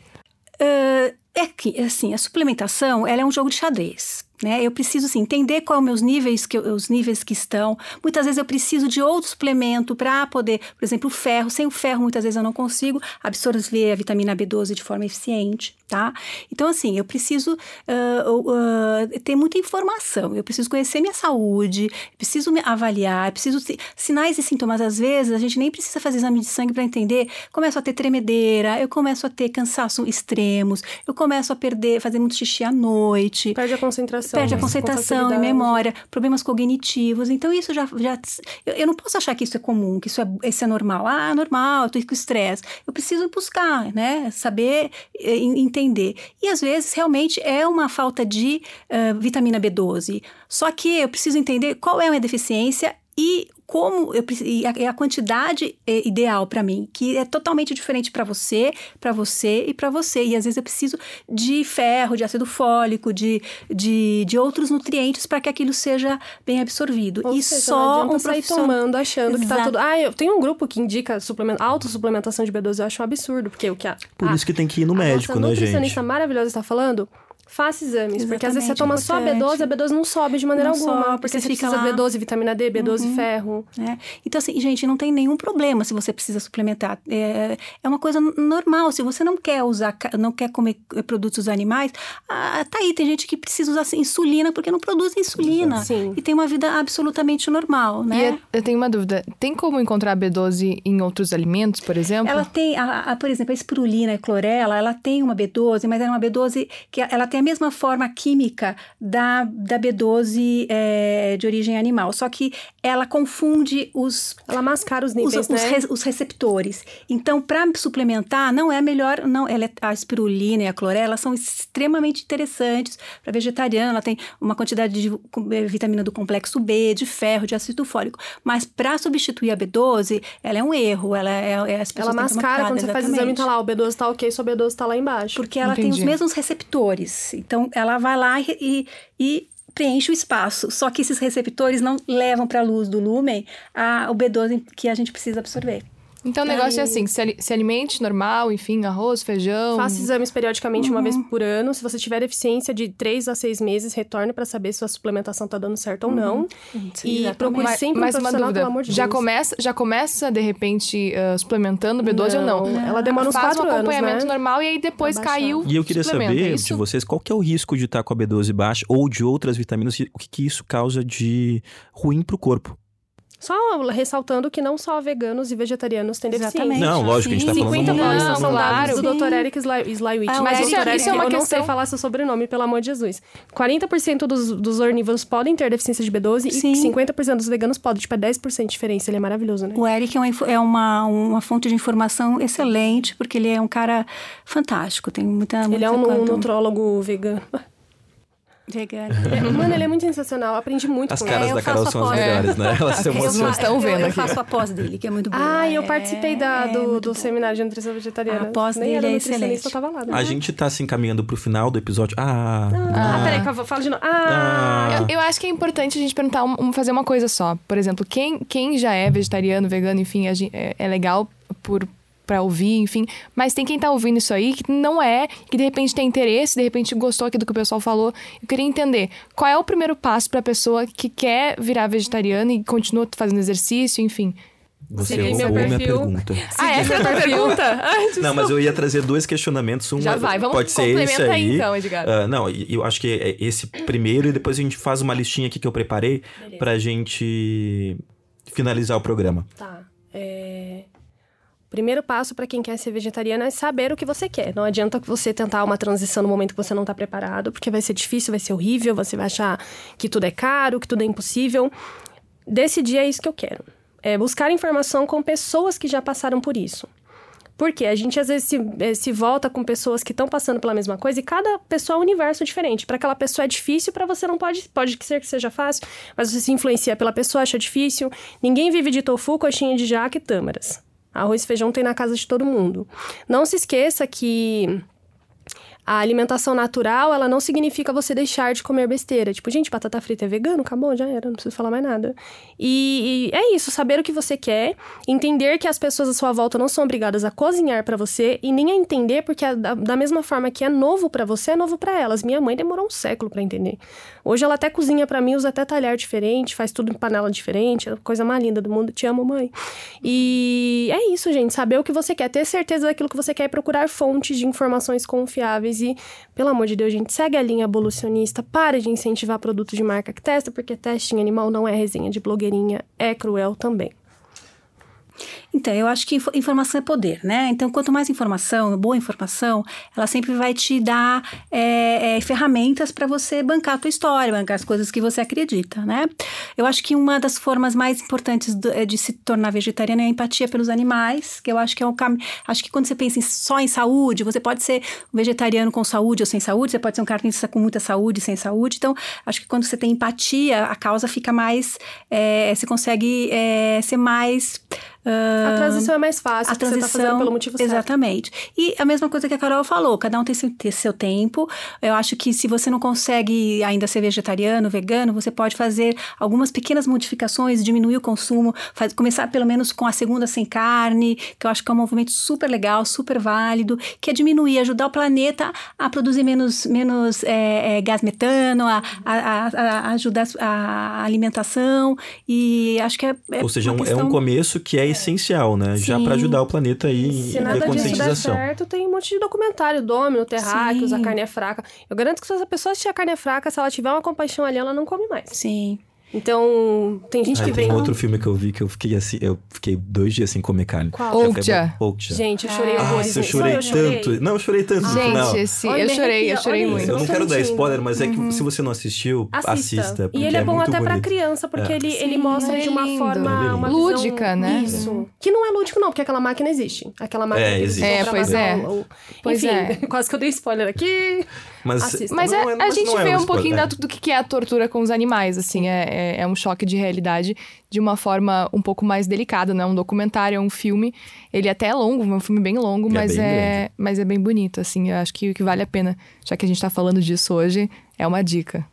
Uh, é que, assim, a suplementação, ela é um jogo de xadrez. Né? Eu preciso assim, entender quais meus níveis, que, os níveis que estão. Muitas vezes eu preciso de outro suplemento para poder, por exemplo, o ferro. Sem o ferro, muitas vezes eu não consigo absorver a vitamina B12 de forma eficiente, tá? Então, assim, eu preciso uh, uh, ter muita informação. Eu preciso conhecer minha saúde, preciso me avaliar, preciso sinais e sintomas. Às vezes, a gente nem precisa fazer exame de sangue para entender. Começo a ter tremedeira, eu começo a ter cansaço extremos, eu começo a perder, fazer muito xixi à noite. Perde a concentração. Perde a com concentração e memória, problemas cognitivos. Então, isso já. já eu, eu não posso achar que isso é comum, que isso é, isso é normal. Ah, normal, eu tô com estresse. Eu preciso buscar, né? Saber eh, en- entender. E às vezes, realmente, é uma falta de eh, vitamina B12. Só que eu preciso entender qual é a minha deficiência e como eu preciso, e a, e a quantidade é ideal para mim, que é totalmente diferente para você, para você e para você. E às vezes eu preciso de ferro, de ácido fólico, de, de, de outros nutrientes para que aquilo seja bem absorvido. Ou e seja, só não um sair profissional tomando achando que tá Exato. tudo. Ah, eu tenho um grupo que indica suplemento, autossuplementação de B12, eu acho um absurdo, porque o que a, Por a- isso que tem que ir no a médico, nossa né, nutricionista gente? maravilhosa está falando. Faça exames, porque às vezes você Exatamente, toma só importante. B12, a B12 não sobe de maneira Não alguma. sobe, porque você você fica precisa lá. Uhum. B12, vitamina D, B12, ferro. né? Então, assim, gente, não tem nenhum problema se você precisa suplementar. É, é uma coisa normal. Se você não quer usar, não quer comer eh, produtos animais, ah, tá aí. Tem gente que precisa usar assim, insulina porque não produz insulina. Sim. E tem uma vida absolutamente normal, E né? eu- eu tenho uma dúvida. Tem como encontrar B12 em outros alimentos, por exemplo? Ela tem, a, a- por exemplo, a espirulina e clorela, ela tem uma B12, mas é uma B12 que ela tem a mesma forma química da, da B12 é, de origem animal, só que ela confunde os Ela mascara os os, níveis, os né? re- os receptores. Então, para suplementar, não é melhor. não ela é- A espirulina e a clorela são extremamente interessantes para vegetariano. Ela tem uma quantidade de eh, vitamina do complexo B, de ferro, de ácido fólico. Mas para substituir a B12, ela é um erro. Ela é, é as pessoas Ela mascara quando você faz exame, tá exatamente. lá, o B12 tá ok, sua B12 tá lá embaixo. Porque ela tem os Entendi. mesmos receptores. Então, ela vai lá e, e- preenche o espaço. Só que esses receptores não levam para a luz do lúmen a, o B12 que a gente precisa absorver. Então o negócio é assim, se, se alimente normal, enfim, arroz, feijão. Faça exames periodicamente uma vez Uhum. por ano. Se você tiver deficiência de 3 a 6 meses, retorne para saber se sua suplementação tá dando certo ou não. E Exatamente. procure sempre mas um uma dúvida, pelo amor de já Deus. começa, já começa de repente ah, suplementando B12 ou não? Ela demora uns Faz 4 um anos, acompanhamento né? normal e aí depois baixar. caiu. E eu queria saber é de vocês qual que é o risco de estar com a B12 baixa ou de outras vitaminas, e o que, que isso causa de ruim pro corpo. Só ressaltando que não só veganos e vegetarianos têm deficiência. Exatamente. Não, lógico, a gente tá Sim. falando 50 uma- paulistas Não, são claro. do Sim. Dr. Eric Sly- Slywich. Ah, mas o isso-. Eric, isso é uma eu não questão- sei falar seu sobrenome, pelo amor de Jesus. 40% dos, dos ornívoros podem ter deficiência de B12 Sim. e 50% dos veganos podem. Tipo, é 10% de diferença. Ele é maravilhoso, né? O Eric é uma, é uma, uma fonte de informação excelente, porque ele é um cara fantástico. Tem muita. Ele é muita um coisa- nutrólogo vegano. Vegano. Mano, ele é muito sensacional. Aprendi muito As com caras ele. eu da Carol faço são as melhores, né? Elas se As emocionam. estão vendo eu, eu aqui. faço a pós dele, que é muito boa. Ah, eu É, participei da, é do, muito do boa. seminário de nutrição vegetariana. A pós Nem dele é excelente. eu tava lá. Né? A gente tá se encaminhando pro final do episódio. Ah, Ah, peraí, que eu falar de novo. Ah, Ah. Eu, eu acho que é importante a gente perguntar, um- fazer uma coisa só. Por exemplo, quem, quem já é vegetariano, vegano, enfim, é, é legal por para ouvir, enfim. Mas tem quem tá ouvindo isso aí que não é, que de repente tem interesse, de repente gostou aqui do que o pessoal falou. Eu queria entender qual é o primeiro passo pra pessoa que quer virar vegetariana e continua fazendo exercício, enfim. você Segui meu roubou minha pergunta. Ah, essa é a tua pergunta? Ah, Não, mas eu ia trazer dois questionamentos. Um Já é- vai, vamos pode ser esse aí, aí. então, Edgar. Ah, não, eu acho que é esse primeiro e depois a gente faz uma listinha aqui que eu preparei pra gente finalizar o programa. Tá. É... Primeiro passo para quem quer ser vegetariano é saber o que você quer. Não adianta você tentar uma transição no momento que você não está preparado, porque vai ser difícil, vai ser horrível, você vai achar que tudo é caro, que tudo é impossível. Decidir é isso que eu quero. É buscar informação com pessoas que já passaram por isso. Porque a gente às vezes se, eh, se volta com pessoas que estão passando pela mesma coisa e cada pessoa é um universo diferente. Para aquela pessoa é difícil, para você não pode. Pode ser que seja fácil, mas você se influencia pela pessoa, acha difícil. Ninguém vive de tofu, coxinha de jaca e tâmaras. Arroz e feijão tem na casa de todo mundo. Não se esqueça que a alimentação natural, ela não significa você deixar de comer besteira. Tipo, gente, batata frita é vegano, acabou, já era, não preciso falar mais nada. E, e é isso, saber o que você quer, entender que as pessoas à sua volta não são obrigadas a cozinhar pra você e nem a entender, porque da, da mesma forma que é novo pra você, é novo pra elas. Minha mãe demorou um século pra entender. Hoje ela até cozinha pra mim, usa até talher diferente, faz tudo em panela diferente, é coisa mais linda do mundo. Te amo, mãe. E é isso, gente, saber o que você quer, ter certeza daquilo que você quer e procurar fontes de informações confiáveis e, pelo amor de Deus, gente, segue a linha abolicionista, pare de incentivar produtos de marca que testa, porque teste em animal não é resenha de blogueirinha, é cruel também. Então, eu acho que info- informação é poder, né? Então, quanto mais informação, boa informação, ela sempre vai te dar é, é, ferramentas para você bancar a tua história, bancar as coisas que você acredita, né? Eu acho que uma das formas mais importantes do- é de se tornar vegetariano é a empatia pelos animais, que eu acho que é um caminho. Acho que quando você pensa em- só em saúde, você pode ser um vegetariano com saúde ou sem saúde, você pode ser um carnista com muita saúde sem saúde. Então, acho que quando você tem empatia, a causa fica mais. é, você consegue é, ser mais. ah, A transição é mais fácil, a porque você tá fazendo pelo motivo certo. Exatamente. E a mesma coisa que a Carol falou, cada um tem seu, tem seu tempo. Eu acho que se você não consegue ainda ser vegetariano, vegano, você pode fazer algumas pequenas modificações, diminuir o consumo, faz- começar pelo menos com a segunda sem carne, que eu acho que é um movimento super legal, super válido, que é diminuir, ajudar o planeta a produzir menos, menos é, é, gás metano, a, a, a- a ajudar a alimentação. E acho que é. é Ou seja, uma um- é questão- um começo que é essencial, né? Já Sim. para ajudar o planeta aí Se em nada disso der conscientização. certo, tem um monte de documentário, Domino, Terráqueos, Sim. a carne é fraca. Eu garanto que se a pessoa assistir a carne é fraca, se ela tiver uma compaixão ali, ela não come mais. Sim. Então, tem gente Ah, que tem vem... outro filme que eu vi que eu fiquei assim, eu fiquei dois dias sem comer carne. Qual? Okja. Okja. Gente, eu chorei Ah, horrores. Nossa, eu Só chorei eu chorei. tanto. Não, eu chorei tanto no final. Gente, Olha, eu chorei, eu chorei olha muito. Eu não quero dar spoiler, mas é que se você não assistiu, assista. Assista. e ele é, bom muito até pra bonito. criança, porque É. ele, ele Sim, mostra é de uma lindo. forma. Ele é Uma visão- Lúdica, né? Isso. Que não é lúdico, não, porque aquela máquina existe. Aquela máquina É, existe. É, pra pois é. Pois Enfim, é. [laughs] quase que eu dei spoiler aqui. Mas, Assista. Mas, é- é- a gente é vê um pouquinho do que é a tortura com os animais, assim, é, é, é um choque de realidade de uma forma um pouco mais delicada, não é um documentário, é um filme, ele até é longo, é um filme bem longo, É mas, bem é, mas é bem bonito, assim, eu acho que, que vale a pena, já que a gente tá falando disso hoje, é uma dica.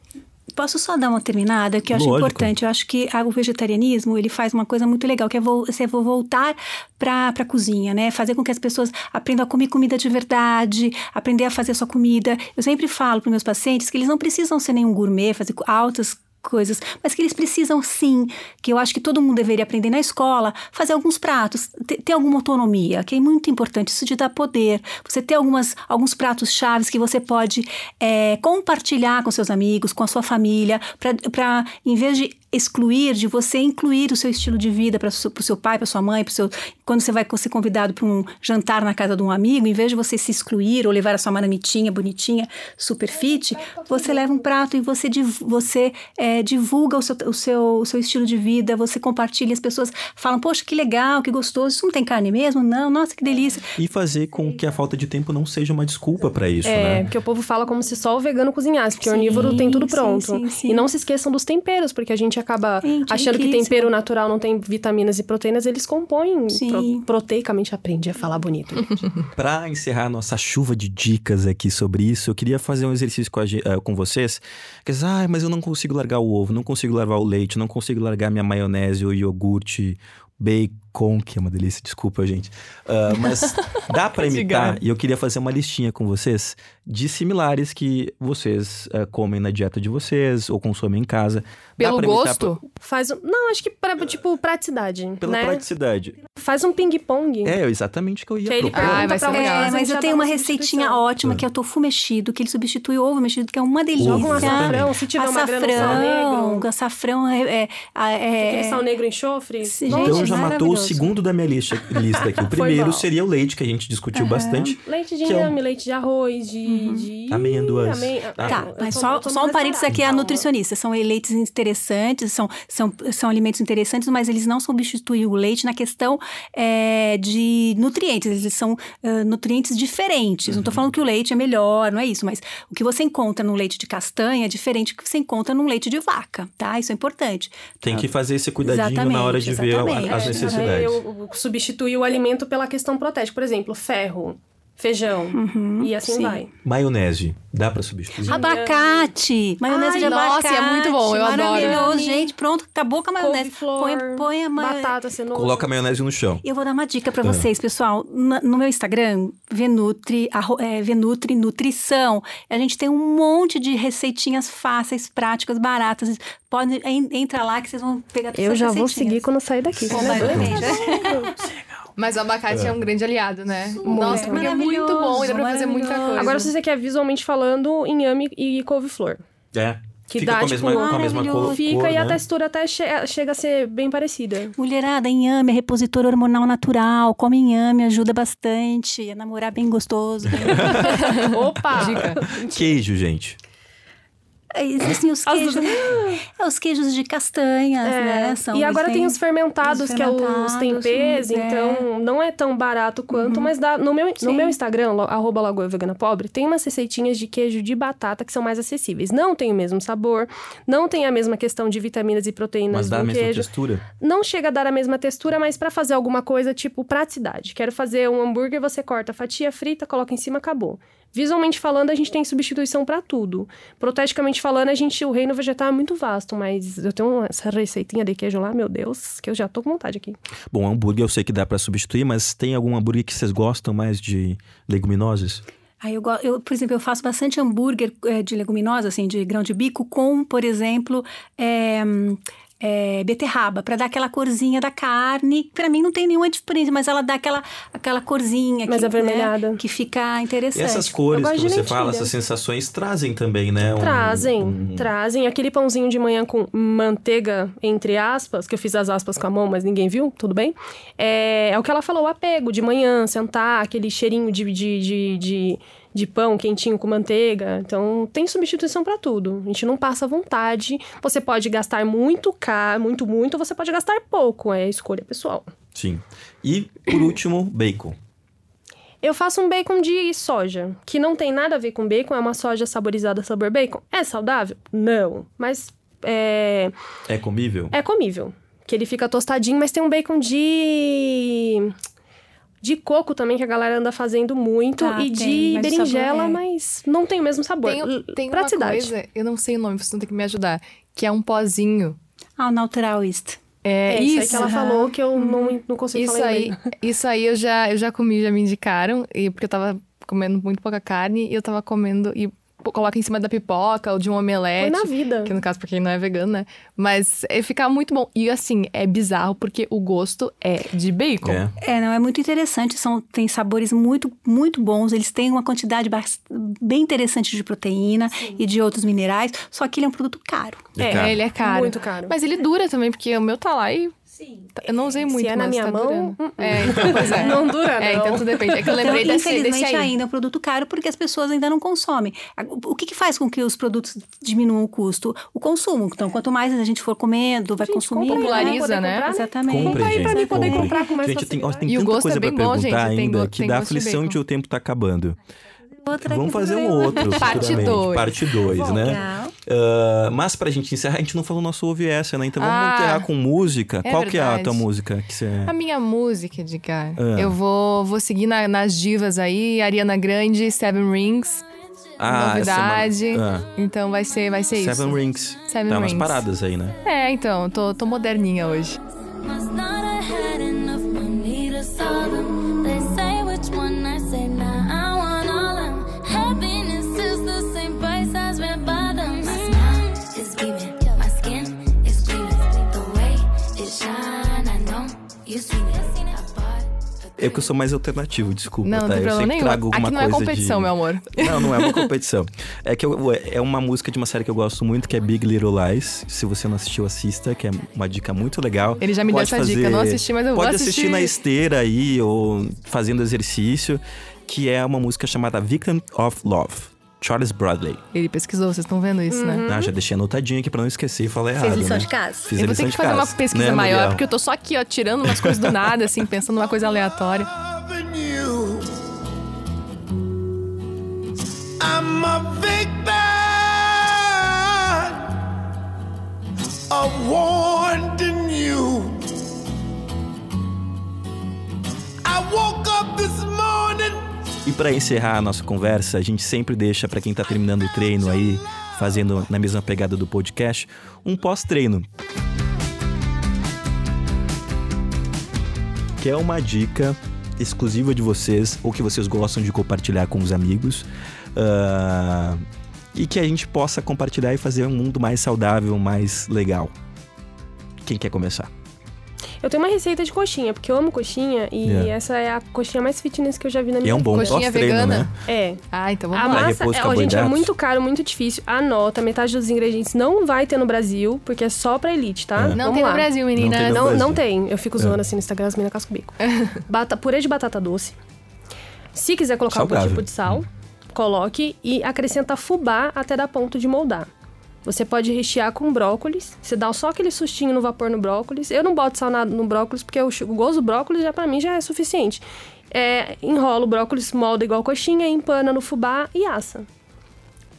Posso só dar uma terminada que eu acho Lógico. importante. Eu acho que a- o vegetarianismo ele faz uma coisa muito legal, que é vo- você vo- voltar para a cozinha, né? Fazer com que as pessoas aprendam a comer comida de verdade, aprender a fazer sua comida. Eu sempre falo para meus pacientes que eles não precisam ser nenhum gourmet, fazer altas coisas, mas que eles precisam sim, que eu acho que todo mundo deveria aprender na escola, fazer alguns pratos, ter, ter alguma autonomia, que é muito importante, isso de dar poder, você ter algumas, alguns pratos chaves que você pode é, compartilhar com seus amigos, com a sua família, para em vez de excluir, de você incluir o seu estilo de vida para o seu, pai, para sua mãe, pro seu, quando você vai ser convidado para um jantar na casa de um amigo, em vez de você se excluir ou levar a sua marmitinha bonitinha, super fit, você leva um prato e você, você é, divulga o seu, o, seu, o seu estilo de vida, você compartilha, as pessoas falam, poxa, que legal, que gostoso, isso não tem carne mesmo? Não, nossa, que delícia. E fazer com que a falta de tempo não seja uma desculpa para isso, É, né? porque o povo fala como se só o vegano cozinhasse, porque o Sim, onívoro tem tudo pronto. sim, sim. E não se esqueçam dos temperos, porque a gente acaba Gente, achando que tempero natural não tem vitaminas e proteínas, eles compõem Sim. pro- proteicamente. Aprendi a falar bonito. [laughs] Para encerrar nossa chuva de dicas aqui sobre isso, eu queria fazer um exercício com, a eh, com vocês. Que diz, ah, mas eu não consigo largar o ovo, não consigo largar o leite, não consigo largar minha maionese, o iogurte, bacon, que é uma delícia, desculpa, gente. Ah, mas [laughs] dá para imitar, e eu queria fazer uma listinha com vocês de similares que vocês eh, comem na dieta de vocês ou consomem em casa. Pelo pra gosto, Faz um... Não, acho que pra, tipo, praticidade, Pela né? praticidade. Faz um ping-pong. É, exatamente o que eu ia Que ele propor. Ah, vai ser pra legal. É, a mas eu tenho dá uma receitinha ótima, que é o tofu mexido, que ele substitui o ovo mexido, que é uma delícia. Joga um açafrão, se tiver uma grana, um sal negro. Açafrão é... é, é, Aquele sal negro enxofre. Então Gente, já matou o. segundo da minha lista, lista aqui. O [laughs] primeiro seria o leite, que a gente discutiu bastante. Leite de é um- inhame, leite de arroz, de... de... Amêndoas. Amê- Ah, Tá, eu mas tô- só, tô só um parênteses aqui é a restaurante, nutricionista. São leites interessantes, são, são, são alimentos interessantes, mas eles não substituem o leite na questão é, de nutrientes. Eles são ah, nutrientes diferentes. Não estou falando que o leite é melhor, não é isso, mas o que você encontra no leite de castanha é diferente do que você encontra no leite de vaca, tá? Isso é importante. Tem que fazer esse cuidadinho na hora de ver a- as É, necessidades. Eu substituir o alimento pela questão protética. Por exemplo, ferro, feijão e assim sim. vai. Maionese, dá pra substituir? Abacate! Maionese Ai, de nossa, abacate. é muito bom, eu adoro. Maravilhoso, gente. Pronto, acabou com a maionese. Couve-flor, Põe, põe a maionese. batata, cenoura. Coloca a maionese no chão. E eu vou dar uma dica pra Ah. vocês, pessoal. No meu Instagram, Venutri, arro- é, Venutri Nutrição. A gente tem um monte de receitinhas fáceis, práticas, baratas. Pode en- entra lá que vocês vão pegar todas Eu já vou seguir quando sair daqui. Completamente. [laughs] [laughs] mas o abacate é, um grande aliado, né? Nossa, porque é muito bom e dá pra fazer muita coisa. Agora, se você quer visualmente falando, inhame e couve-flor. É. Que Fica dá, com a tipo, mesma, com a mesma maravilhoso. cor, Fica cor, e a né? textura até che- chega a ser bem parecida. Mulherada, inhame é repositor hormonal natural. Come inhame, ajuda bastante a namorar bem gostoso. [laughs] [laughs] Opa! Dica. Queijo, gente. Existem os As- queijos, [gasps] é, os queijos de castanhas, É, né? São, e agora tem os fermentados, os que é os fermentados, tempês, é. então não é tão barato quanto, mas dá. No meu, no meu Instagram, arroba Lagoa Vegana Pobre, tem umas receitinhas de queijo de batata que são mais acessíveis. Não tem o mesmo sabor, não tem a mesma questão de vitaminas e proteínas Mas dá a mesma queijo. textura? Não chega a dar a mesma textura, mas pra fazer alguma coisa tipo praticidade. Quero fazer um hambúrguer, você corta a fatia frita, coloca em cima, acabou. Visualmente falando, a gente tem substituição pra tudo. Proteticamente falando, a gente o reino vegetal é muito vasto, mas eu tenho essa receitinha de queijo lá, meu Deus, que eu já tô com vontade aqui. Bom, hambúrguer eu sei que dá pra substituir, mas tem algum hambúrguer que vocês gostam mais de leguminosas? Aí eu, go- eu, por exemplo, eu faço bastante hambúrguer eh, de leguminosa, assim, de grão de bico, com, por exemplo, é, é, beterraba, para dar aquela corzinha da carne. Para mim não tem nenhuma diferença, mas ela dá aquela, aquela corzinha Mais que, avermelhada. né, que fica E interessante. essas cores que você lentilha. fala, essas sensações trazem também, né? um- Trazem, um- trazem. Aquele pãozinho de manhã com manteiga, entre aspas, que eu fiz as aspas com a mão, mas ninguém viu, tudo bem. É, é o que ela falou, o apego de manhã, sentar, aquele cheirinho de, de, de, de, de pão quentinho com manteiga. Então, tem substituição pra tudo. A gente não passa vontade. Você pode gastar muito caro, muito, muito, você pode gastar pouco. É escolha pessoal. Sim. E, por último, bacon. Eu faço um bacon de soja, que não tem nada a ver com bacon, é uma soja saborizada sabor bacon. É saudável? Não. Mas é, É comível? é comível. Que ele fica tostadinho, mas tem um bacon de. De coco também, que a galera anda fazendo muito. Tá, e tem, de berinjela, é. mas não tem o mesmo sabor. Tem, tem uma Praticidade. coisa, eu não sei o nome, vocês vão ter que me ajudar, que é um pozinho. Ah, o naturalist. É, É isso aí isso. que ela falou que eu não, não consigo Isso falar aí, [laughs] isso aí eu já, eu já comi, já me indicaram, e porque eu tava comendo muito pouca carne e eu tava comendo e coloca em cima da pipoca ou de um Foi omelete. na vida. Que no caso, pra quem não é vegano, né? Mas é ficar muito bom. E assim, é bizarro porque o gosto é de bacon. É. É, não, é muito interessante. São, tem sabores muito, muito bons. Eles têm uma quantidade bem interessante de proteína e de outros minerais. Só que ele é um produto caro. É É, caro. ele é caro. Muito caro. Mas ele dura também, porque o meu tá lá e. tá- Eu não usei muito, Se é na mas minha tá mão, durando. hum, É, [laughs] então, pois é. Não dura, É, não. então tudo depende. É que eu lembrei então, desse, infelizmente, desse aí. ainda é um produto caro porque as pessoas ainda não consomem. O que, que faz com que os produtos diminuam o custo? O consumo. Então, quanto mais a gente for comendo, vai Gente, consumir. populariza, né? comprar, Exatamente. Compre, Compra aí pra gente, mim poder compre. comprar com mais Gente, tem, tem E o tanta gosto coisa é bem pra bom, perguntar gente, tem ainda go- que tem dá de aflição bacon. de o tempo tá acabando. Outra Vamos fazer um outro, Parte futuramente. dois. Parte 2, né? Ah, mas pra gente encerrar, a gente não falou nosso Ouve Essa, né? Então vamos Ah, encerrar com música. é Qual que é a verdade. tua música que você... A minha música, Edgar, Ah. eu vou, vou seguir na- nas divas aí, Ariana Grande, Seven Rings, Ah, novidade. essa é uma- Então vai ser, vai ser ah, isso. Seven Rings. Seven tá umas Rings. paradas aí, né? É, então, tô, tô moderninha hoje. Must not É que eu sou mais alternativo, desculpa, Não, tá? não tem eu sempre trago alguma Aqui não é competição, de... meu amor. Não, não é uma [laughs] competição. É que eu- é uma música de uma série que eu gosto muito, que é Big Little Lies. Se você não assistiu, assista, que é uma dica muito legal. Ele já me deu Pode essa dica, eu não assisti, mas eu vou Pode assistir. na esteira aí, ou fazendo exercício, que é uma música chamada Victim of Love. Charles Bradley. Ele pesquisou, vocês estão vendo isso, né? Ah, já deixei anotadinho aqui pra não esquecer e falar errado. Fez lição né? de casa? Fiz eu vou ter que de fazer uma casa, pesquisa né, maior, porque eu tô só aqui, ó, tirando umas coisas do nada, assim, pensando numa coisa aleatória. I'm a victim of wanting you. I woke up this morning. E pra encerrar a nossa conversa, a gente sempre deixa pra quem tá terminando o treino aí, fazendo na mesma pegada do podcast, um pós-treino. Que é uma dica exclusiva de vocês, ou que vocês gostam de compartilhar com os amigos. ah, e que a gente possa compartilhar e fazer um mundo mais saudável, mais legal. Quem quer começar? Eu tenho uma receita de coxinha, porque eu amo coxinha e Yeah. essa é a coxinha mais fitness que eu já vi na minha é um bom vida. Coxinha pós-treino, vegana? né? É. Ah, então A vamos lá. Pra massa, é, ó, gente, é muito caro, muito difícil. Anota, metade dos ingredientes não vai ter no Brasil, porque é só pra elite, tá? É. Não Vamos tem lá. no Brasil, menina. Não tem no Não, Brasil. não tem. Eu fico zoando assim no Instagram, as meninas cascam o bico. [laughs] Bata, purê de batata doce. Se quiser colocar algum Saudável. tipo de sal, coloque e acrescenta fubá até dar ponto de moldar. Você pode rechear com brócolis. Você dá só aquele sustinho no vapor no brócolis. Eu não boto sal na- no brócolis, porque o, gosto do brócolis já pra mim já é suficiente. É, enrola o brócolis, molda igual coxinha, empana no fubá e assa.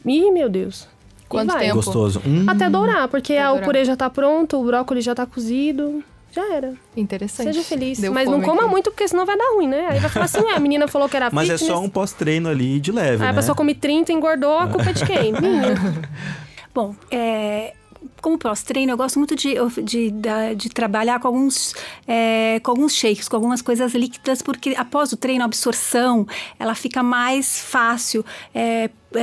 Ih, meu Deus. Quanto tempo? Gostoso. Hum, Até dourar, porque Até ah, o dourar. purê já tá pronto, o brócolis já tá cozido. Já era. Interessante. Seja feliz. Deu Mas não coma aqui. muito, porque senão vai dar ruim, né? Aí vai falar assim, a menina falou que era Mas é fitness. só um pós-treino ali de leve, Aí né? a pessoa come 30, engordou, a culpa é de quem? [laughs] Minha. Bom, é, como pós-treino, eu gosto muito de, de, da- de trabalhar com alguns, é, com alguns shakes, com algumas coisas líquidas, porque após o treino, a absorção, ela fica mais fácil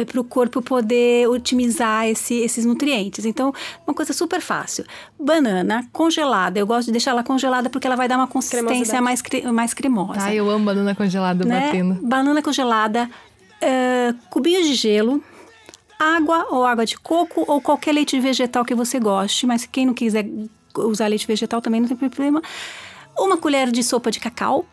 para o corpo poder otimizar esse- esses nutrientes. Então, uma coisa super fácil. Banana congelada. Eu gosto de deixar ela congelada porque ela vai dar uma consistência mais, mais cremosa Ai, eu amo banana congelada né? batendo. Banana congelada, eh, cubinhos de gelo, água ou água de coco ou qualquer leite vegetal que você goste, mas quem não quiser usar leite vegetal também não tem problema. Uma colher de sopa de cacau.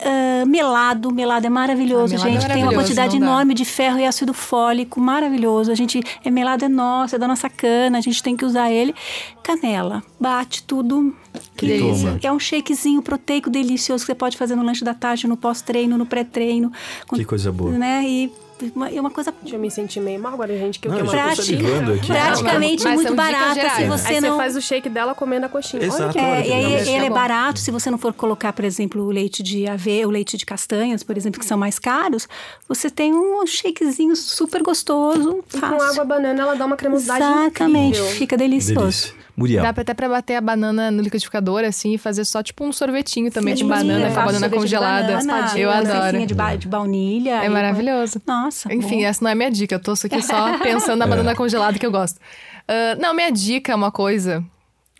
ah, melado, melado é maravilhoso, Ah, melado é gente. Tem uma maravilhoso, quantidade não dá. enorme de ferro e ácido fólico, maravilhoso. A gente é melado é nosso, é da nossa cana, a gente tem que usar ele. Canela, bate tudo. Que delícia. É um shakezinho proteico delicioso que você pode fazer no lanche da tarde, no pós-treino, no pré-treino. Que coisa boa. Né? E uma- é uma coisa Deixa eu me sentir meio mal agora, gente, que eu Não, quero eu uma salivando aqui. praticamente Mas muito barata se você Aí não... você faz o shake dela comendo a coxinha. Exato. Olha que É, e aí ele é bom. barato, se você não for colocar, por exemplo, o leite de aveia, o leite de castanhas, por exemplo, que são mais caros, você tem um shakezinho super gostoso, E fácil. com água banana ela dá uma cremosidade Exatamente, incrível. fica delicioso. Delícia. Muriel. Dá pra- até pra bater a banana no liquidificador, assim, e fazer só tipo um sorvetinho também Sim, com banana, é com a banana congelada. banana, eu uma adoro. de, ba- de baunilha. É maravilhoso. Nossa. Enfim, bom. essa não é minha dica, eu tô aqui só [laughs] pensando na banana congelada que eu gosto. Ah, não, minha dica é uma coisa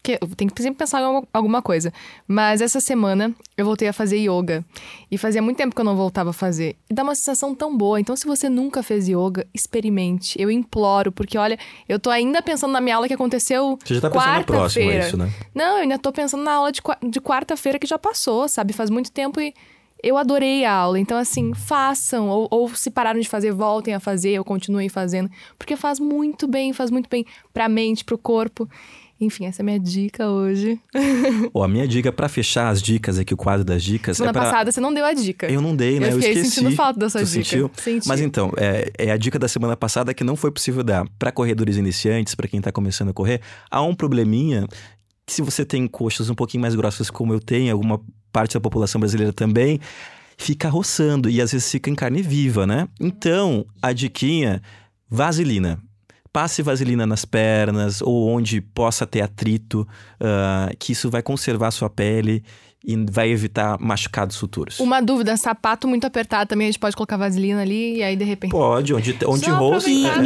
que eu tenho que sempre pensar em alguma- coisa. Mas essa semana eu voltei a fazer yoga. E fazia muito tempo que eu não voltava a fazer. E dá uma sensação tão boa. Então, se você nunca fez yoga, experimente. Eu imploro, porque olha, eu tô ainda pensando na minha aula que aconteceu Você já tá pensando na próxima, quarta-feira. isso, né? Não, eu ainda tô pensando na aula de, de quarta-feira que já passou, sabe? Faz muito tempo e eu adorei a aula. Então, assim, façam. Ou, ou se pararam de fazer, voltem a fazer, ou continuem fazendo. Porque faz muito bem, faz muito bem pra mente, pro corpo. Enfim, essa é a minha dica hoje. [laughs] Ó, a minha dica pra fechar as dicas aqui, o quadro das dicas, Semana é pra... passada você não deu a dica. Eu não dei, né? Eu Eu, esqueci. sentindo falta dessa Tu dica. sentiu? Senti. Mas então, é, é a dica da semana passada que não foi possível dar para corredores iniciantes, para quem tá começando a correr. Há um probleminha que se você tem coxas um pouquinho mais grossas como eu tenho, alguma parte da população brasileira também, fica roçando e às vezes fica em carne viva, né? Então, a diquinha, vaselina. Passe vaselina nas pernas ou onde possa ter atrito, ah, que isso vai conservar a sua pele e vai evitar machucados futuros. Uma dúvida, sapato muito apertado também, a gente pode colocar vaselina ali e aí de repente. Pode, onde, onde rosto. E, aproveitar,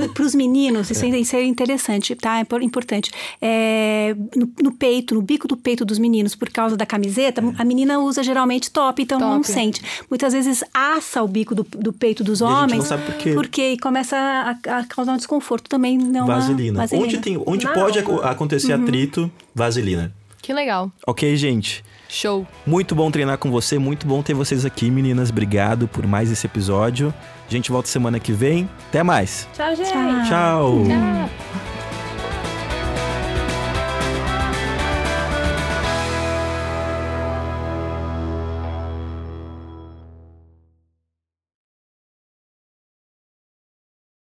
né? para os meninos, isso é, é interessante, tá? É por- importante. É, no, no peito, no bico do peito dos meninos, por causa da camiseta, a menina usa geralmente top, então não Top. sente. Muitas vezes assa o bico do, do peito dos E a gente homens. não sabe por quê. Porque começa a, a causar um desconforto também. Não Vaselina. Onde, tem, onde Não. pode aco- acontecer Uhum. atrito, vaselina. Que legal. Ok, gente? Show. Muito bom treinar com você, muito bom ter vocês aqui, meninas. Obrigado por mais esse episódio. A gente volta semana que vem. Até mais. Tchau, gente. Tchau. Tchau. Tchau.